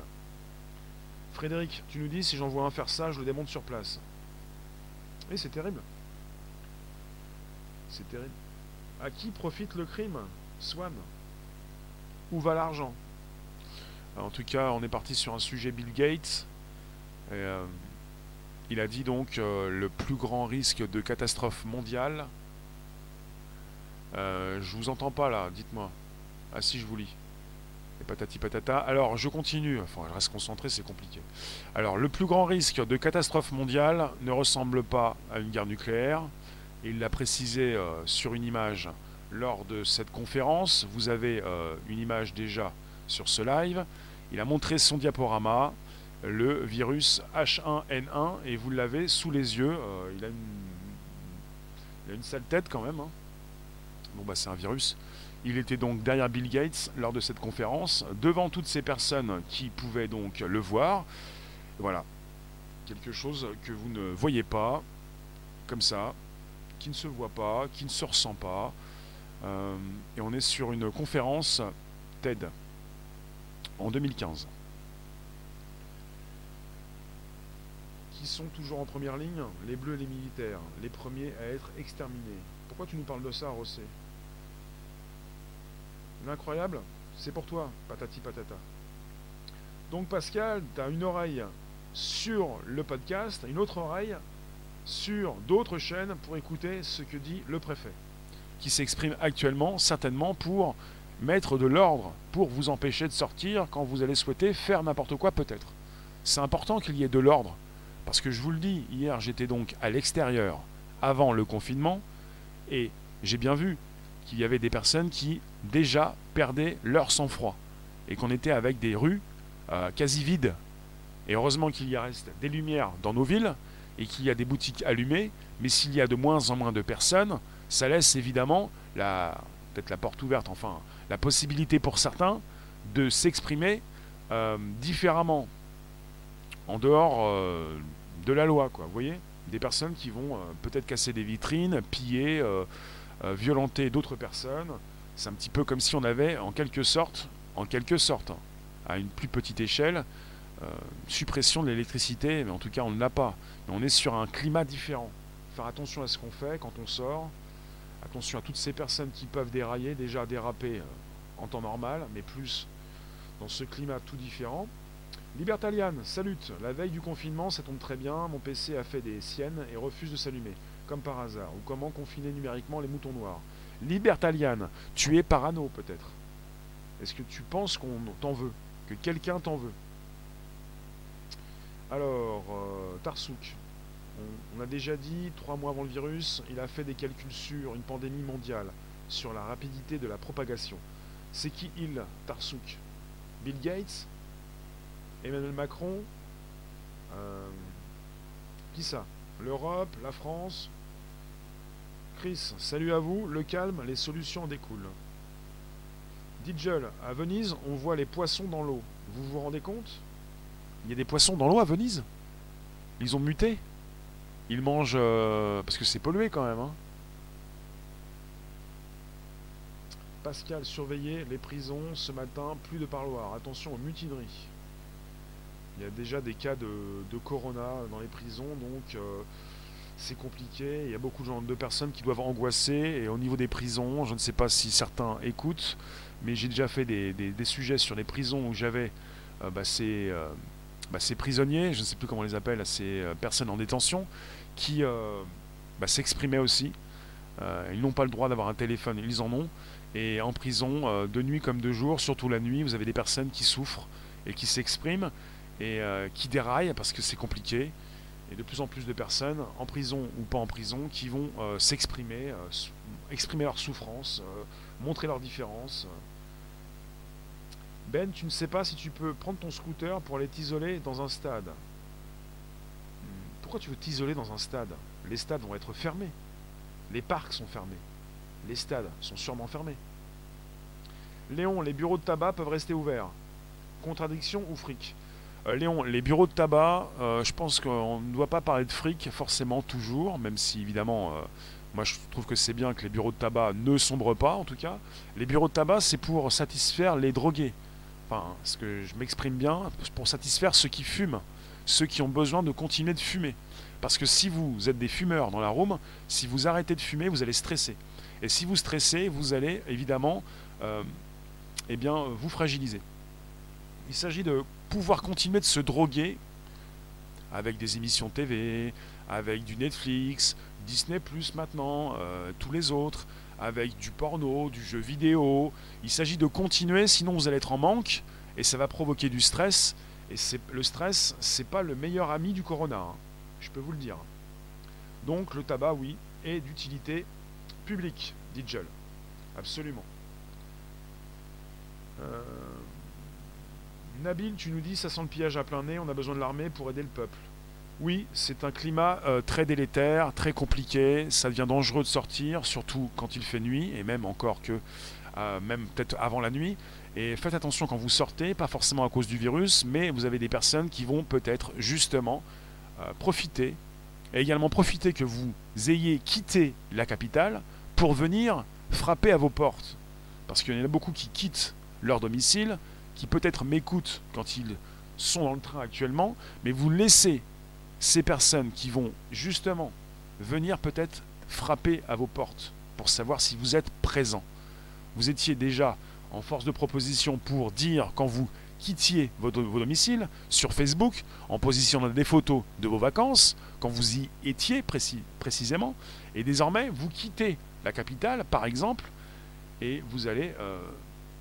A: Frédéric, tu nous dis si j'en vois un faire ça, je le démonte sur place. Oui, c'est terrible. C'est terrible. À qui profite le crime? Swan Où va l'argent? En tout cas, on est parti sur un sujet Bill Gates. Euh, il a dit donc euh, le plus grand risque de catastrophe mondiale. Euh, je vous entends pas là, dites-moi. Ah si, je vous lis. Et patati patata. Alors, je continue. Enfin, je reste concentré, c'est compliqué. Alors, le plus grand risque de catastrophe mondiale ne ressemble pas à une guerre nucléaire. Il l'a précisé sur une image lors de cette conférence. Vous avez une image déjà sur ce live. Il a montré son diaporama, le virus H1N1, et vous l'avez sous les yeux. Euh, il, a une, sale tête quand même. Hein. Bon, bah, c'est un virus. Il était donc derrière Bill Gates lors de cette conférence, devant toutes ces personnes qui pouvaient donc le voir. Voilà. Quelque chose que vous ne voyez pas, comme ça, qui ne se voit pas, qui ne se ressent pas. Euh, et on est sur une conférence TED en 2015. Qui sont toujours en première ligne? Les bleus et les militaires, les premiers à être exterminés. Pourquoi tu nous parles de ça, Rossé L'incroyable, c'est pour toi, patati patata. Donc Pascal, tu as une oreille sur le podcast, une autre oreille sur d'autres chaînes pour écouter ce que dit le préfet, qui s'exprime actuellement certainement pour mettre de l'ordre pour vous empêcher de sortir quand vous allez souhaiter faire n'importe quoi peut-être. C'est important qu'il y ait de l'ordre, parce que je vous le dis, hier j'étais donc à l'extérieur avant le confinement, et j'ai bien vu qu'il y avait des personnes qui déjà perdaient leur sang-froid, et qu'on était avec des rues euh, quasi vides. Et heureusement qu'il y reste des lumières dans nos villes, et qu'il y a des boutiques allumées, mais s'il y a de moins en moins de personnes, ça laisse évidemment la, peut-être la porte ouverte, enfin la possibilité pour certains de s'exprimer euh, différemment, en dehors euh, de la loi, quoi. Vous voyez? Des personnes qui vont euh, peut-être casser des vitrines, piller, violenter d'autres personnes. C'est un petit peu comme si on avait, en quelque sorte, en quelque sorte, à une plus petite échelle, suppression de l'électricité, mais en tout cas on ne l'a pas. on est sur un climat différent. Faire attention à ce qu'on fait quand on sort, Attention à toutes ces personnes qui peuvent dérailler, déjà déraper euh, en temps normal, mais plus dans ce climat tout différent. Libertalian, salut. La veille du confinement, ça tombe très bien. Mon PC a fait des siennes et refuse de s'allumer, comme par hasard. Ou comment confiner numériquement les moutons noirs. Libertalian, tu es parano peut-être. Est-ce que tu penses qu'on t'en veut Que quelqu'un t'en veut? Alors, euh, Tarsouk, on, a déjà dit, trois mois avant le virus, il a fait des calculs sur une pandémie mondiale, sur la rapidité de la propagation. C'est qui il, Tarsouk? Bill Gates? Emmanuel Macron? Euh, Qui ça? L'Europe La France? Chris, salut à vous. Le calme, les solutions en découlent. Dijel, à Venise, on voit les poissons dans l'eau. Vous vous rendez compte? Il y a des poissons dans l'eau à Venise? Ils ont muté? Ils mangent... Euh, parce que c'est pollué quand même. Hein. Pascal, surveillez les prisons ce matin, plus de parloirs. Attention aux mutineries. Il y a déjà des cas de, corona dans les prisons, donc euh, c'est compliqué. Il y a beaucoup de, gens, de personnes qui doivent angoisser. Et au niveau des prisons, je ne sais pas si certains écoutent, mais j'ai déjà fait des, sujets sur les prisons où j'avais euh, bah, euh, bah, ces, prisonniers, je ne sais plus comment on les appelle, ces personnes en détention, qui bah, s'exprimaient aussi. ils n'ont pas le droit d'avoir un téléphone, ils en ont. Et en prison, de nuit comme de jour, surtout la nuit, vous avez des personnes qui souffrent et qui s'expriment et qui déraillent parce que c'est compliqué et de plus en plus de personnes, en prison ou pas en prison, qui vont euh, s'exprimer, euh, exprimer leur souffrance, euh, montrer leurs différences. Ben, tu ne sais pas si tu peux prendre ton scooter pour aller t'isoler dans un stade. Pourquoi tu veux t'isoler dans un stade? Les stades vont être fermés. Les parcs sont fermés. Les stades sont sûrement fermés. Léon, les bureaux de tabac peuvent rester ouverts. Contradiction ou fric? Euh, Léon, les bureaux de tabac, euh, je pense qu'on ne doit pas parler de fric forcément toujours, même si évidemment, euh, moi je trouve que c'est bien que les bureaux de tabac ne sombrent pas en tout cas. Les bureaux de tabac, c'est pour satisfaire les drogués. Enfin, ce que je m'exprime bien, pour satisfaire ceux qui fument, ceux qui ont besoin de continuer de fumer. Parce que si vous êtes des fumeurs dans la room, si vous arrêtez de fumer, vous allez stresser. Et si vous stressez, vous allez évidemment eh bien, vous fragiliser. Il s'agit de pouvoir continuer de se droguer avec des émissions TV, avec du Netflix, Disney Plus maintenant, euh, tous les autres, avec du porno, du jeu vidéo. Il s'agit de continuer, sinon vous allez être en manque et ça va provoquer du stress. Et le stress, c'est pas le meilleur ami du corona, hein. je peux vous le dire. Donc le tabac, oui, est d'utilité publique, dit Jules. Absolument. Euh, Nabil, tu nous dis, ça sent le pillage à plein nez, on a besoin de l'armée pour aider le peuple. Oui, c'est un climat euh, très délétère, très compliqué, ça devient dangereux de sortir, surtout quand il fait nuit, et même encore que, euh, même peut-être avant la nuit. Et faites attention quand vous sortez, pas forcément à cause du virus, mais vous avez des personnes qui vont peut-être justement euh, profiter, et également profiter que vous ayez quitté la capitale pour venir frapper à vos portes. Parce qu'il y en a beaucoup qui quittent leur domicile qui peut-être m'écoutent quand ils sont dans le train actuellement, mais vous laissez ces personnes qui vont justement venir peut-être frapper à vos portes pour savoir si vous êtes présent. Vous étiez déjà en force de proposition pour dire quand vous quittiez vos, domiciles sur Facebook en positionnant des photos de vos vacances, quand vous y étiez précisément, et désormais vous quittez la capitale par exemple, et vous allez euh,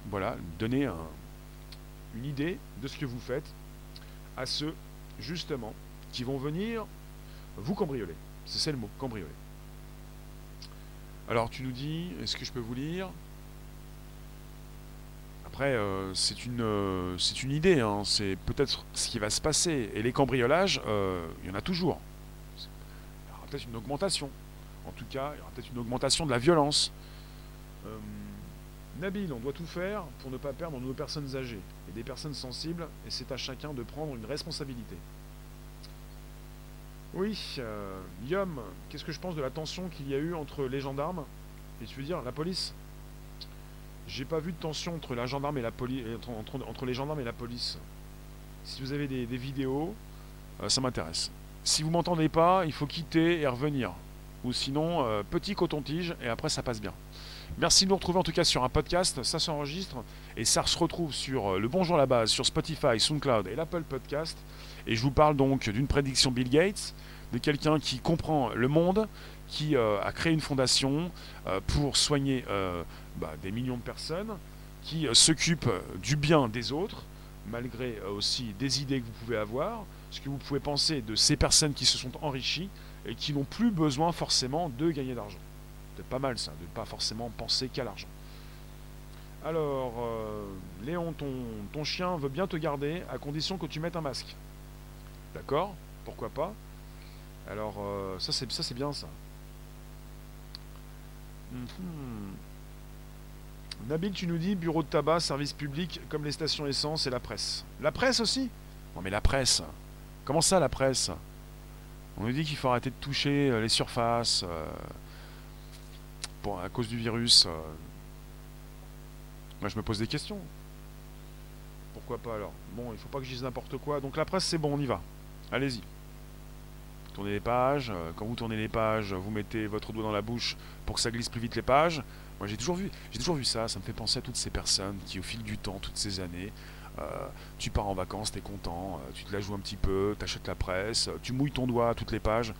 A: voilà, donner un, une idée de ce que vous faites à ceux, justement, qui vont venir vous cambrioler. C'est le mot, cambrioler. Alors tu nous dis, est-ce que je peux vous lire? Après, euh, c'est une, euh, c'est une idée, hein. c'est peut-être ce qui va se passer. Et les cambriolages, euh, il y en a toujours. Il y aura peut-être une augmentation. En tout cas, il y aura peut-être une augmentation de la violence. Nabil, on doit tout faire pour ne pas perdre nos personnes âgées et des personnes sensibles, et c'est à chacun de prendre une responsabilité. Oui, euh, Yom, qu'est-ce que je pense de la tension qu'il y a eu entre les gendarmes? Et tu veux dire la police? J'ai pas vu de tension entre la gendarme et la police, entre, les gendarmes et la police. Si vous avez des, vidéos, euh, ça m'intéresse. Si vous m'entendez pas, il faut quitter et revenir. Ou sinon, euh, petit coton-tige et après ça passe bien. Merci de nous retrouver en tout cas sur un podcast. Ça s'enregistre et ça se retrouve sur euh, le Bonjour la base, sur Spotify, SoundCloud et l'Apple Podcast. Et je vous parle donc d'une prédiction Bill Gates, de quelqu'un qui comprend le monde, qui euh, a créé une fondation euh, pour soigner bah, des millions de personnes, qui s'occupe du bien des autres, malgré aussi des idées que vous pouvez avoir, ce que vous pouvez penser de ces personnes qui se sont enrichies et qui n'ont plus besoin forcément de gagner d'argent. C'est pas mal ça, de ne pas forcément penser qu'à l'argent. Alors, euh, Léon, ton, ton chien veut bien te garder à condition que tu mettes un masque. D'accord? Pourquoi pas? Alors, euh, ça c'est bien ça. Mhm. Nabil, tu nous dis bureau de tabac, service public, comme les stations essence et la presse. La presse aussi? Non mais la presse. Comment ça la presse? On nous dit qu'il faut arrêter de toucher euh, les surfaces à cause du virus, euh, moi je me pose des questions. Pourquoi pas alors? Bon, il faut pas que je dise n'importe quoi. Donc la presse, c'est bon, on y va. Allez-y. Tournez les pages. Euh, quand vous tournez les pages, vous mettez votre doigt dans la bouche pour que ça glisse plus vite les pages. Moi, j'ai toujours vu, toujours vu ça. Ça me fait penser à toutes ces personnes qui, au fil du temps, toutes ces années, euh, tu pars en vacances, t'es content, euh, tu te la joues un petit peu, t'achètes la presse, tu mouilles ton doigt à toutes les pages.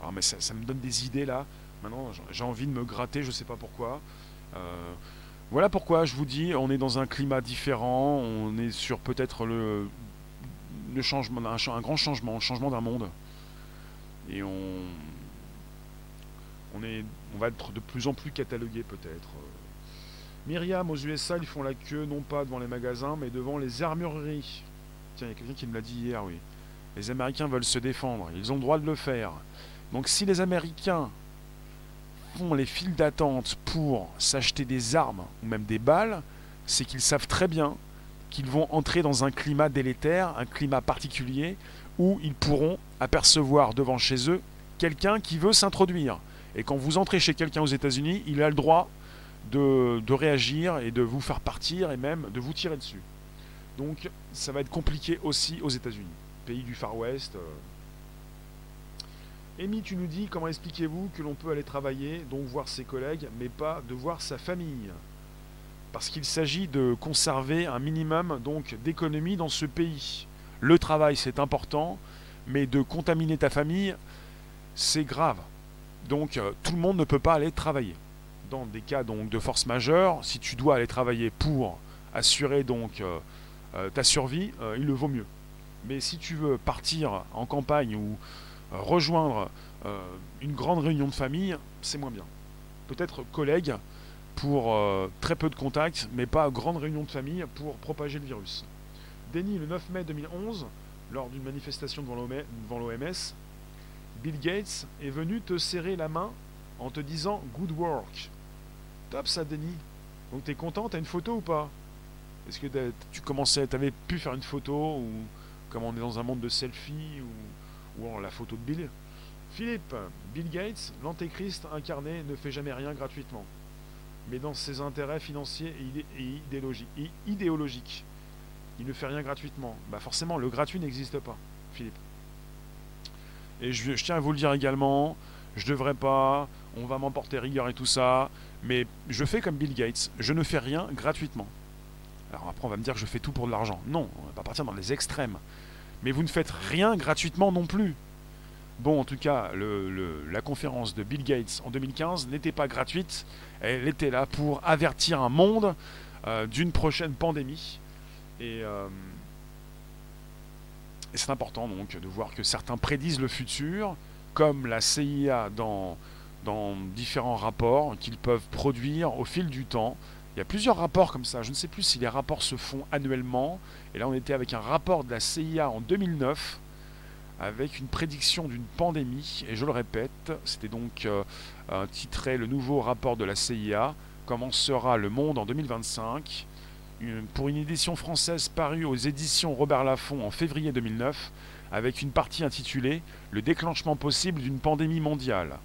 A: Alors, mais ça, me donne des idées là. Maintenant, j'ai envie de me gratter, je sais pas pourquoi. voilà pourquoi je vous dis, on est dans un climat différent, on est sur peut-être le, le changement, un, un grand changement, le changement d'un monde et on, va être de plus en plus catalogué peut-être. Myriam, aux USA, ils font la queue non pas devant les magasins, mais devant les armureries. Tiens, il y a quelqu'un qui me l'a dit hier, oui. Les Américains veulent se défendre, ils ont le droit de le faire. Donc si les Américains font les files d'attente pour s'acheter des armes ou même des balles, c'est qu'ils savent très bien qu'ils vont entrer dans un climat délétère, un climat particulier, où ils pourront apercevoir devant chez eux quelqu'un qui veut s'introduire. Et quand vous entrez chez quelqu'un aux États-Unis, il a le droit de, réagir et de vous faire partir et même de vous tirer dessus. Donc ça va être compliqué aussi aux États-Unis, pays du Far West. Euh. Amy, tu nous dis comment expliquez-vous que l'on peut aller travailler, donc voir ses collègues, mais pas de voir sa famille? Parce qu'il s'agit de conserver un minimum donc d'économie dans ce pays. Le travail, c'est important, mais de contaminer ta famille, c'est grave. Donc euh, tout le monde ne peut pas aller travailler. Dans des cas donc de force majeure, si tu dois aller travailler pour assurer donc euh, euh, ta survie, il le vaut mieux. Mais si tu veux partir en campagne ou rejoindre une grande réunion de famille, c'est moins bien. Peut-être collègue pour très peu de contacts, mais pas grande réunion de famille pour propager le virus. Denis, le 9 mai 2011, lors d'une manifestation devant l'OMS, Bill Gates est venu te serrer la main en te disant Good work. Top ça, Denis. Donc t'es content, t'as une photo ou pas? Est-ce que tu commençais, t'avais pu faire une photo ou comme on est dans un monde de selfie ou, ou la photo de Bill? Philippe, Bill Gates, l'antéchrist incarné, ne fait jamais rien gratuitement, mais dans ses intérêts financiers et idéologiques. Il ne fait rien gratuitement. Bah forcément, le gratuit n'existe pas, Philippe. Et je, tiens à vous le dire également, je devrais pas, on va m'emporter rigueur et tout ça, mais je fais comme Bill Gates, je ne fais rien gratuitement. Alors après on va me dire que je fais tout pour de l'argent. Non, on va pas partir dans les extrêmes. Mais vous ne faites rien gratuitement non plus. Bon, en tout cas, la conférence de Bill Gates en 2015 n'était pas gratuite. Elle était là pour avertir un monde euh, d'une prochaine pandémie. Euh, et, c'est important donc de voir que certains prédisent le futur, comme la CIA dans, différents rapports qu'ils peuvent produire au fil du temps. Il y a plusieurs rapports comme ça. Je ne sais plus si les rapports se font annuellement. Et là, on était avec un rapport de la CIA en 2009 avec une prédiction d'une pandémie. Et je le répète, c'était donc euh, titré Le nouveau rapport de la CIA. Comment sera le monde en 2025 pour une édition française parue aux éditions Robert Laffont en février 2009, avec une partie intitulée Le déclenchement possible d'une pandémie mondiale.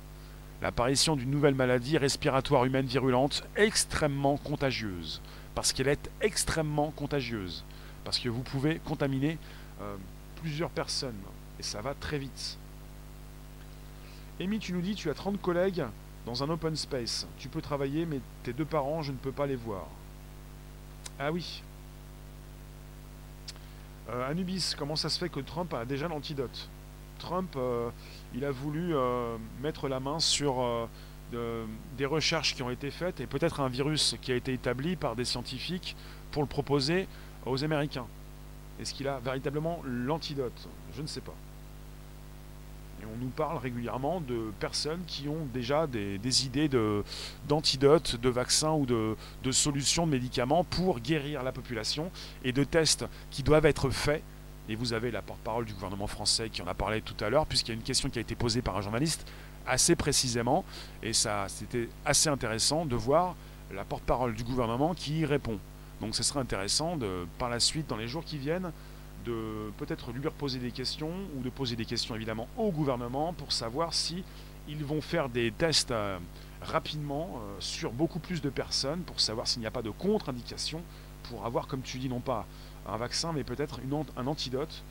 A: L'apparition d'une nouvelle maladie respiratoire humaine virulente extrêmement contagieuse. Parce qu'elle est extrêmement contagieuse. Parce que vous pouvez contaminer euh, plusieurs personnes. Et ça va très vite. Amy, tu nous dis tu as 30 collègues dans un open space. Tu peux travailler, mais tes deux parents, je ne peux pas les voir. Ah oui. Euh, Anubis, comment ça se fait que Trump a déjà l'antidote? Trump, euh, il a voulu euh, mettre la main sur des recherches qui ont été faites et peut-être un virus qui a été établi par des scientifiques pour le proposer aux Américains. Est-ce qu'il a véritablement l'antidote? Je ne sais pas. On nous parle régulièrement de personnes qui ont déjà des, idées d'antidotes, de, vaccins ou de, solutions de médicaments pour guérir la population et de tests qui doivent être faits. Et vous avez la porte-parole du gouvernement français qui en a parlé tout à l'heure, puisqu'il y a une question qui a été posée par un journaliste assez précisément. Et ça, c'était assez intéressant de voir la porte-parole du gouvernement qui y répond. Donc ce serait intéressant de, par la suite, dans les jours qui viennent, de peut-être lui reposer des questions ou de poser des questions évidemment au gouvernement pour savoir si ils vont faire des tests euh, rapidement euh, sur beaucoup plus de personnes pour savoir s'il n'y a pas de contre-indication pour avoir, comme tu dis, non pas un vaccin mais peut-être un antidote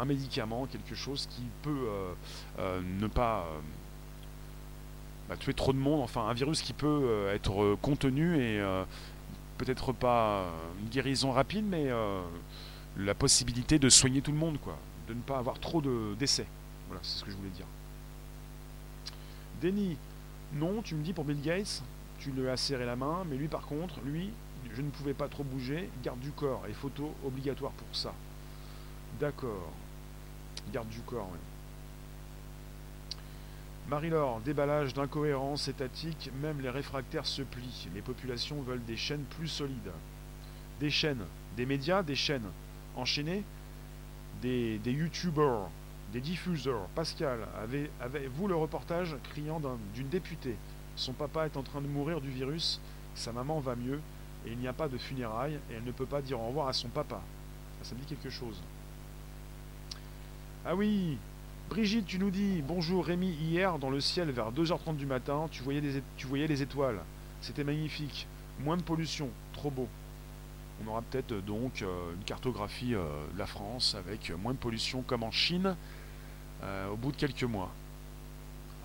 A: un médicament, quelque chose qui peut ne pas bah, tuer trop de monde, enfin un virus qui peut être contenu et peut-être pas une guérison rapide, mais la possibilité de soigner tout le monde, quoi, de ne pas avoir trop de décès. Voilà, c'est ce que je voulais dire. Denis, non, tu me dis pour Bill Gates, tu lui as serré la main, mais lui par contre, lui, je ne pouvais pas trop bouger, garde du corps et photo obligatoire pour ça. D'accord. Garde du corps, oui. Marie-Laure, déballage d'incohérences étatiques, même les réfractaires se plient. Les populations veulent des chaînes plus solides. Des chaînes, des médias, des chaînes enchaînées, des, des youtubeurs, des diffuseurs. Pascal, avez-vous le reportage criant d'une députée? Son papa est en train de mourir du virus, sa maman va mieux, et il n'y a pas de funérailles, et elle ne peut pas dire au revoir à son papa. Ça me dit quelque chose. Ah oui, Brigitte, tu nous dis bonjour Rémi, hier dans le ciel vers 2h30 du matin, tu voyais, des, tu voyais les étoiles. C'était magnifique. Moins de pollution, trop beau. On aura peut-être euh, donc euh, une cartographie euh, de la France avec moins de pollution comme en Chine au bout de quelques mois.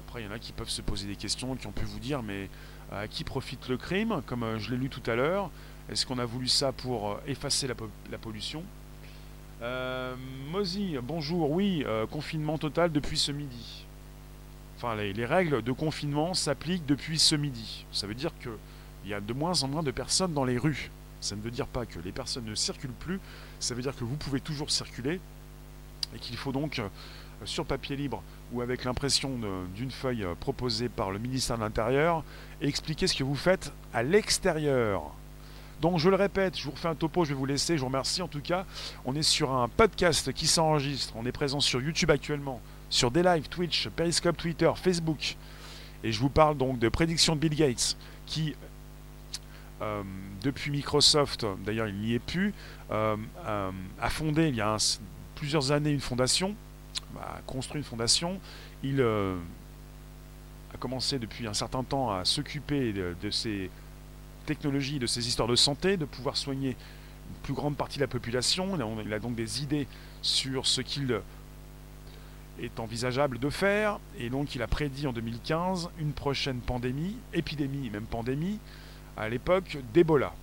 A: Après, il y en a qui peuvent se poser des questions, qui ont pu vous dire mais à qui profite le crime? Comme je l'ai lu tout à l'heure, est-ce qu'on a voulu ça pour effacer la pollution? Mozy, bonjour. Oui, confinement total depuis ce midi. Enfin, les, règles de confinement s'appliquent depuis ce midi. Ça veut dire qu'il y a de moins en moins de personnes dans les rues. Ça ne veut dire pas que les personnes ne circulent plus. Ça veut dire que vous pouvez toujours circuler et qu'il faut donc, euh, sur papier libre ou avec l'impression d'une feuille proposée par le ministère de l'Intérieur, expliquer ce que vous faites à l'extérieur. Donc je le répète, je vous refais un topo, je vais vous laisser, je vous remercie en tout cas. On est sur un podcast qui s'enregistre, on est présent sur YouTube actuellement, sur des lives, Twitch, Periscope, Twitter, Facebook. Et je vous parle donc de prédiction de Bill Gates, qui, euh, depuis Microsoft, d'ailleurs il n'y est plus, euh, euh, a fondé il y a plusieurs années une fondation, a construit une fondation. Il a commencé depuis un certain temps à s'occuper de, de ces technologie, de ces histoires de santé, de pouvoir soigner une plus grande partie de la population. Il a donc des idées sur ce qu'il est envisageable de faire. Et donc il a prédit en 2015 une prochaine pandémie, épidémie, même pandémie, à l'époque d'Ebola.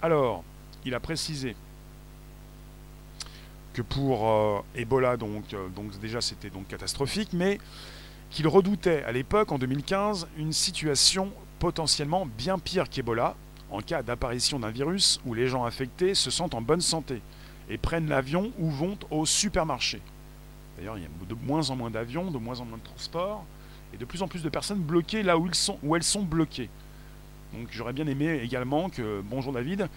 A: Alors, il a précisé que pour euh, Ebola, donc, euh, donc déjà c'était donc catastrophique, mais qu'il redoutait à l'époque, en 2015, une situation potentiellement bien pire qu'Ebola, en cas d'apparition d'un virus où les gens infectés se sentent en bonne santé et prennent l'avion ou vont au supermarché. D'ailleurs, il y a de moins en moins d'avions, de moins en moins de transports, et de plus en plus de personnes bloquées là où, ils sont, où elles sont bloquées. Donc j'aurais bien aimé également que, bonjour David,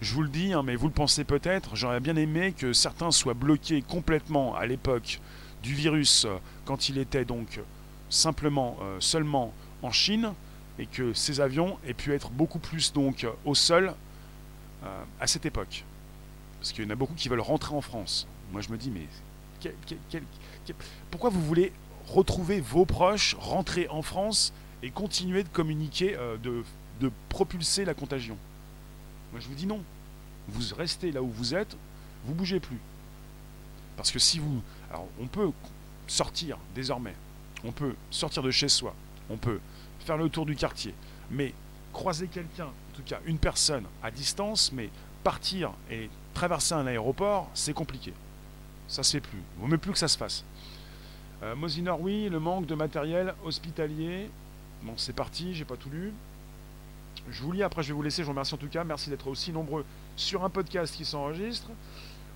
A: je vous le dis, hein, mais vous le pensez peut-être, j'aurais bien aimé que certains soient bloqués complètement à l'époque du virus quand il était donc simplement, euh, seulement en Chine, et que ces avions aient pu être beaucoup plus donc au sol euh, à cette époque. Parce qu'il y en a beaucoup qui veulent rentrer en France. Moi je me dis, mais pourquoi vous voulez retrouver vos proches, rentrer en France et continuer de communiquer, euh, de, de propulser la contagion Moi je vous dis non. Vous restez là où vous êtes, vous bougez plus. Parce que si vous... Alors on peut sortir désormais, on peut sortir de chez soi, on peut faire le tour du quartier. Mais croiser quelqu'un, en tout cas une personne à distance, mais partir et traverser un aéroport, c'est compliqué. Ça se fait plus. Il vaut mieux plus que ça se fasse. Euh, Mosinor, oui, le manque de matériel hospitalier. Bon, c'est parti, j'ai pas tout lu. Je vous lis, après je vais vous laisser, je vous remercie en tout cas. Merci d'être aussi nombreux sur un podcast qui s'enregistre.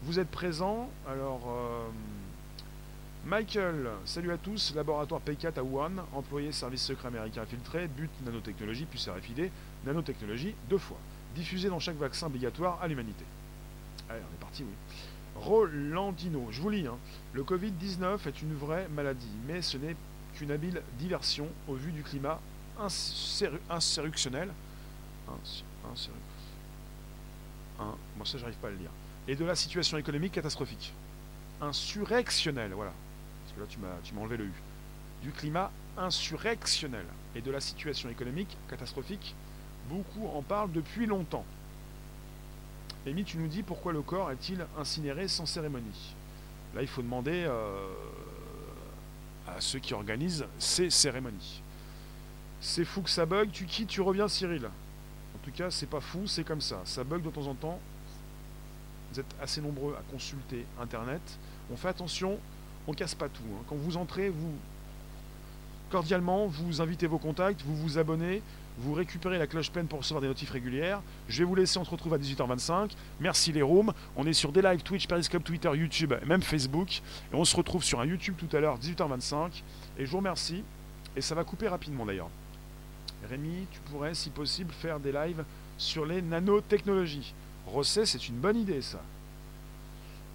A: Vous êtes présents. Alors, euh, Michael, salut à tous, laboratoire P4 à Wuhan, employé service secret américain infiltré, but nanotechnologie, puis RFID, nanotechnologie, deux fois, diffusé dans chaque vaccin obligatoire à l'humanité. Allez, on est parti, oui. Rolandino, je vous lis, hein. le Covid-19 est une vraie maladie, mais ce n'est qu'une habile diversion au vu du climat insurrectionnel. Moi ça j'arrive pas à le lire. Et de la situation économique catastrophique. Insurrectionnel, voilà là tu m'as enlevé le U, du climat insurrectionnel et de la situation économique catastrophique, beaucoup en parlent depuis longtemps. Amy, tu nous dis pourquoi le corps est-il incinéré sans cérémonie? Là, il faut demander euh, à ceux qui organisent ces cérémonies. C'est fou que ça bug, tu quittes, tu reviens Cyril. En tout cas, c'est pas fou, c'est comme ça. Ça bug de temps en temps. Vous êtes assez nombreux à consulter Internet. On fait attention, on casse pas tout. hein. Quand vous entrez, vous cordialement, vous invitez vos contacts, vous vous abonnez, vous récupérez la cloche pleine pour recevoir des notifs régulières. Je vais vous laisser, on se retrouve à 18h25. Merci les rooms. On est sur des lives Twitch, Periscope, Twitter, YouTube, et même Facebook. Et on se retrouve sur un YouTube tout à l'heure, 18h25. Et je vous remercie. Et ça va couper rapidement d'ailleurs. Rémi, tu pourrais, si possible, faire des lives sur les nanotechnologies. Rosset, c'est une bonne idée ça.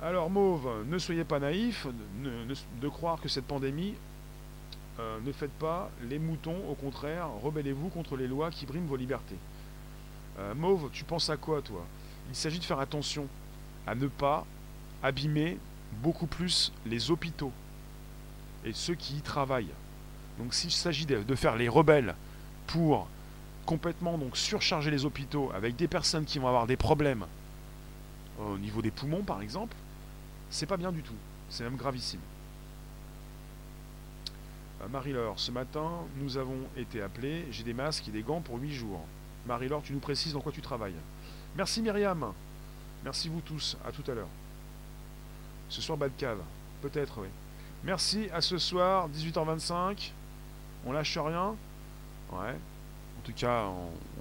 A: Alors Mauve, ne soyez pas ne- de croire que cette pandémie euh, ne faites pas les moutons, au contraire, rebellez-vous contre les lois qui briment vos libertés. Euh, Mauve, tu penses à quoi toi? Il s'agit de faire attention à ne pas abîmer beaucoup plus les hôpitaux et ceux qui y travaillent. Donc s'il s'agit de faire les rebelles pour complètement donc surcharger les hôpitaux avec des personnes qui vont avoir des problèmes au niveau des poumons par exemple, c'est pas bien du tout. C'est même gravissime. Euh, Marie-Laure, ce matin, nous avons été appelés. J'ai des masques et des gants pour 8 jours. Marie-Laure, tu nous précises dans quoi tu travailles. Merci Myriam. Merci vous tous. À tout à l'heure. Ce soir, bas de cave. Peut-être, oui. Merci. À ce soir, 18h25. On lâche rien. Ouais. En tout cas,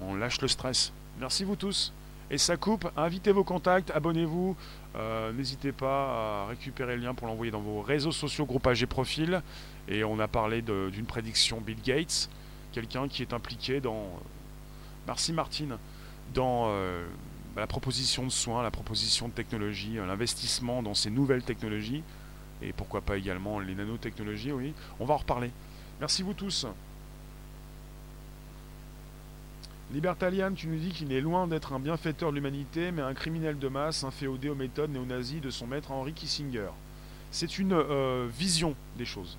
A: on, lâche le stress. Merci vous tous. Et ça coupe. Invitez vos contacts. Abonnez-vous. Euh, N'hésitez pas à récupérer le lien pour l'envoyer dans vos réseaux sociaux, groupages et profils. Et on a parlé d'une prédiction Bill Gates, quelqu'un qui est impliqué dans. euh, Merci Martine, dans euh, bah, la proposition de soins, la proposition de technologie, l'investissement dans ces nouvelles technologies, et pourquoi pas également les nanotechnologies, oui. On va en reparler. Merci vous tous. Libertalian, tu nous dis qu'il est loin d'être un bienfaiteur de l'humanité, mais un criminel de masse, inféodé aux méthodes néo-nazies de son maître Henry Kissinger. C'est une euh, vision des choses.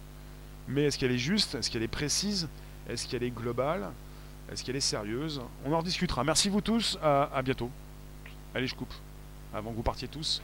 A: Mais est-ce qu'elle est juste? Est-ce qu'elle est précise? Est-ce qu'elle est globale? Est-ce qu'elle est sérieuse? On en rediscutera. Merci vous tous, à, à bientôt. Allez, je coupe. Avant que vous partiez tous.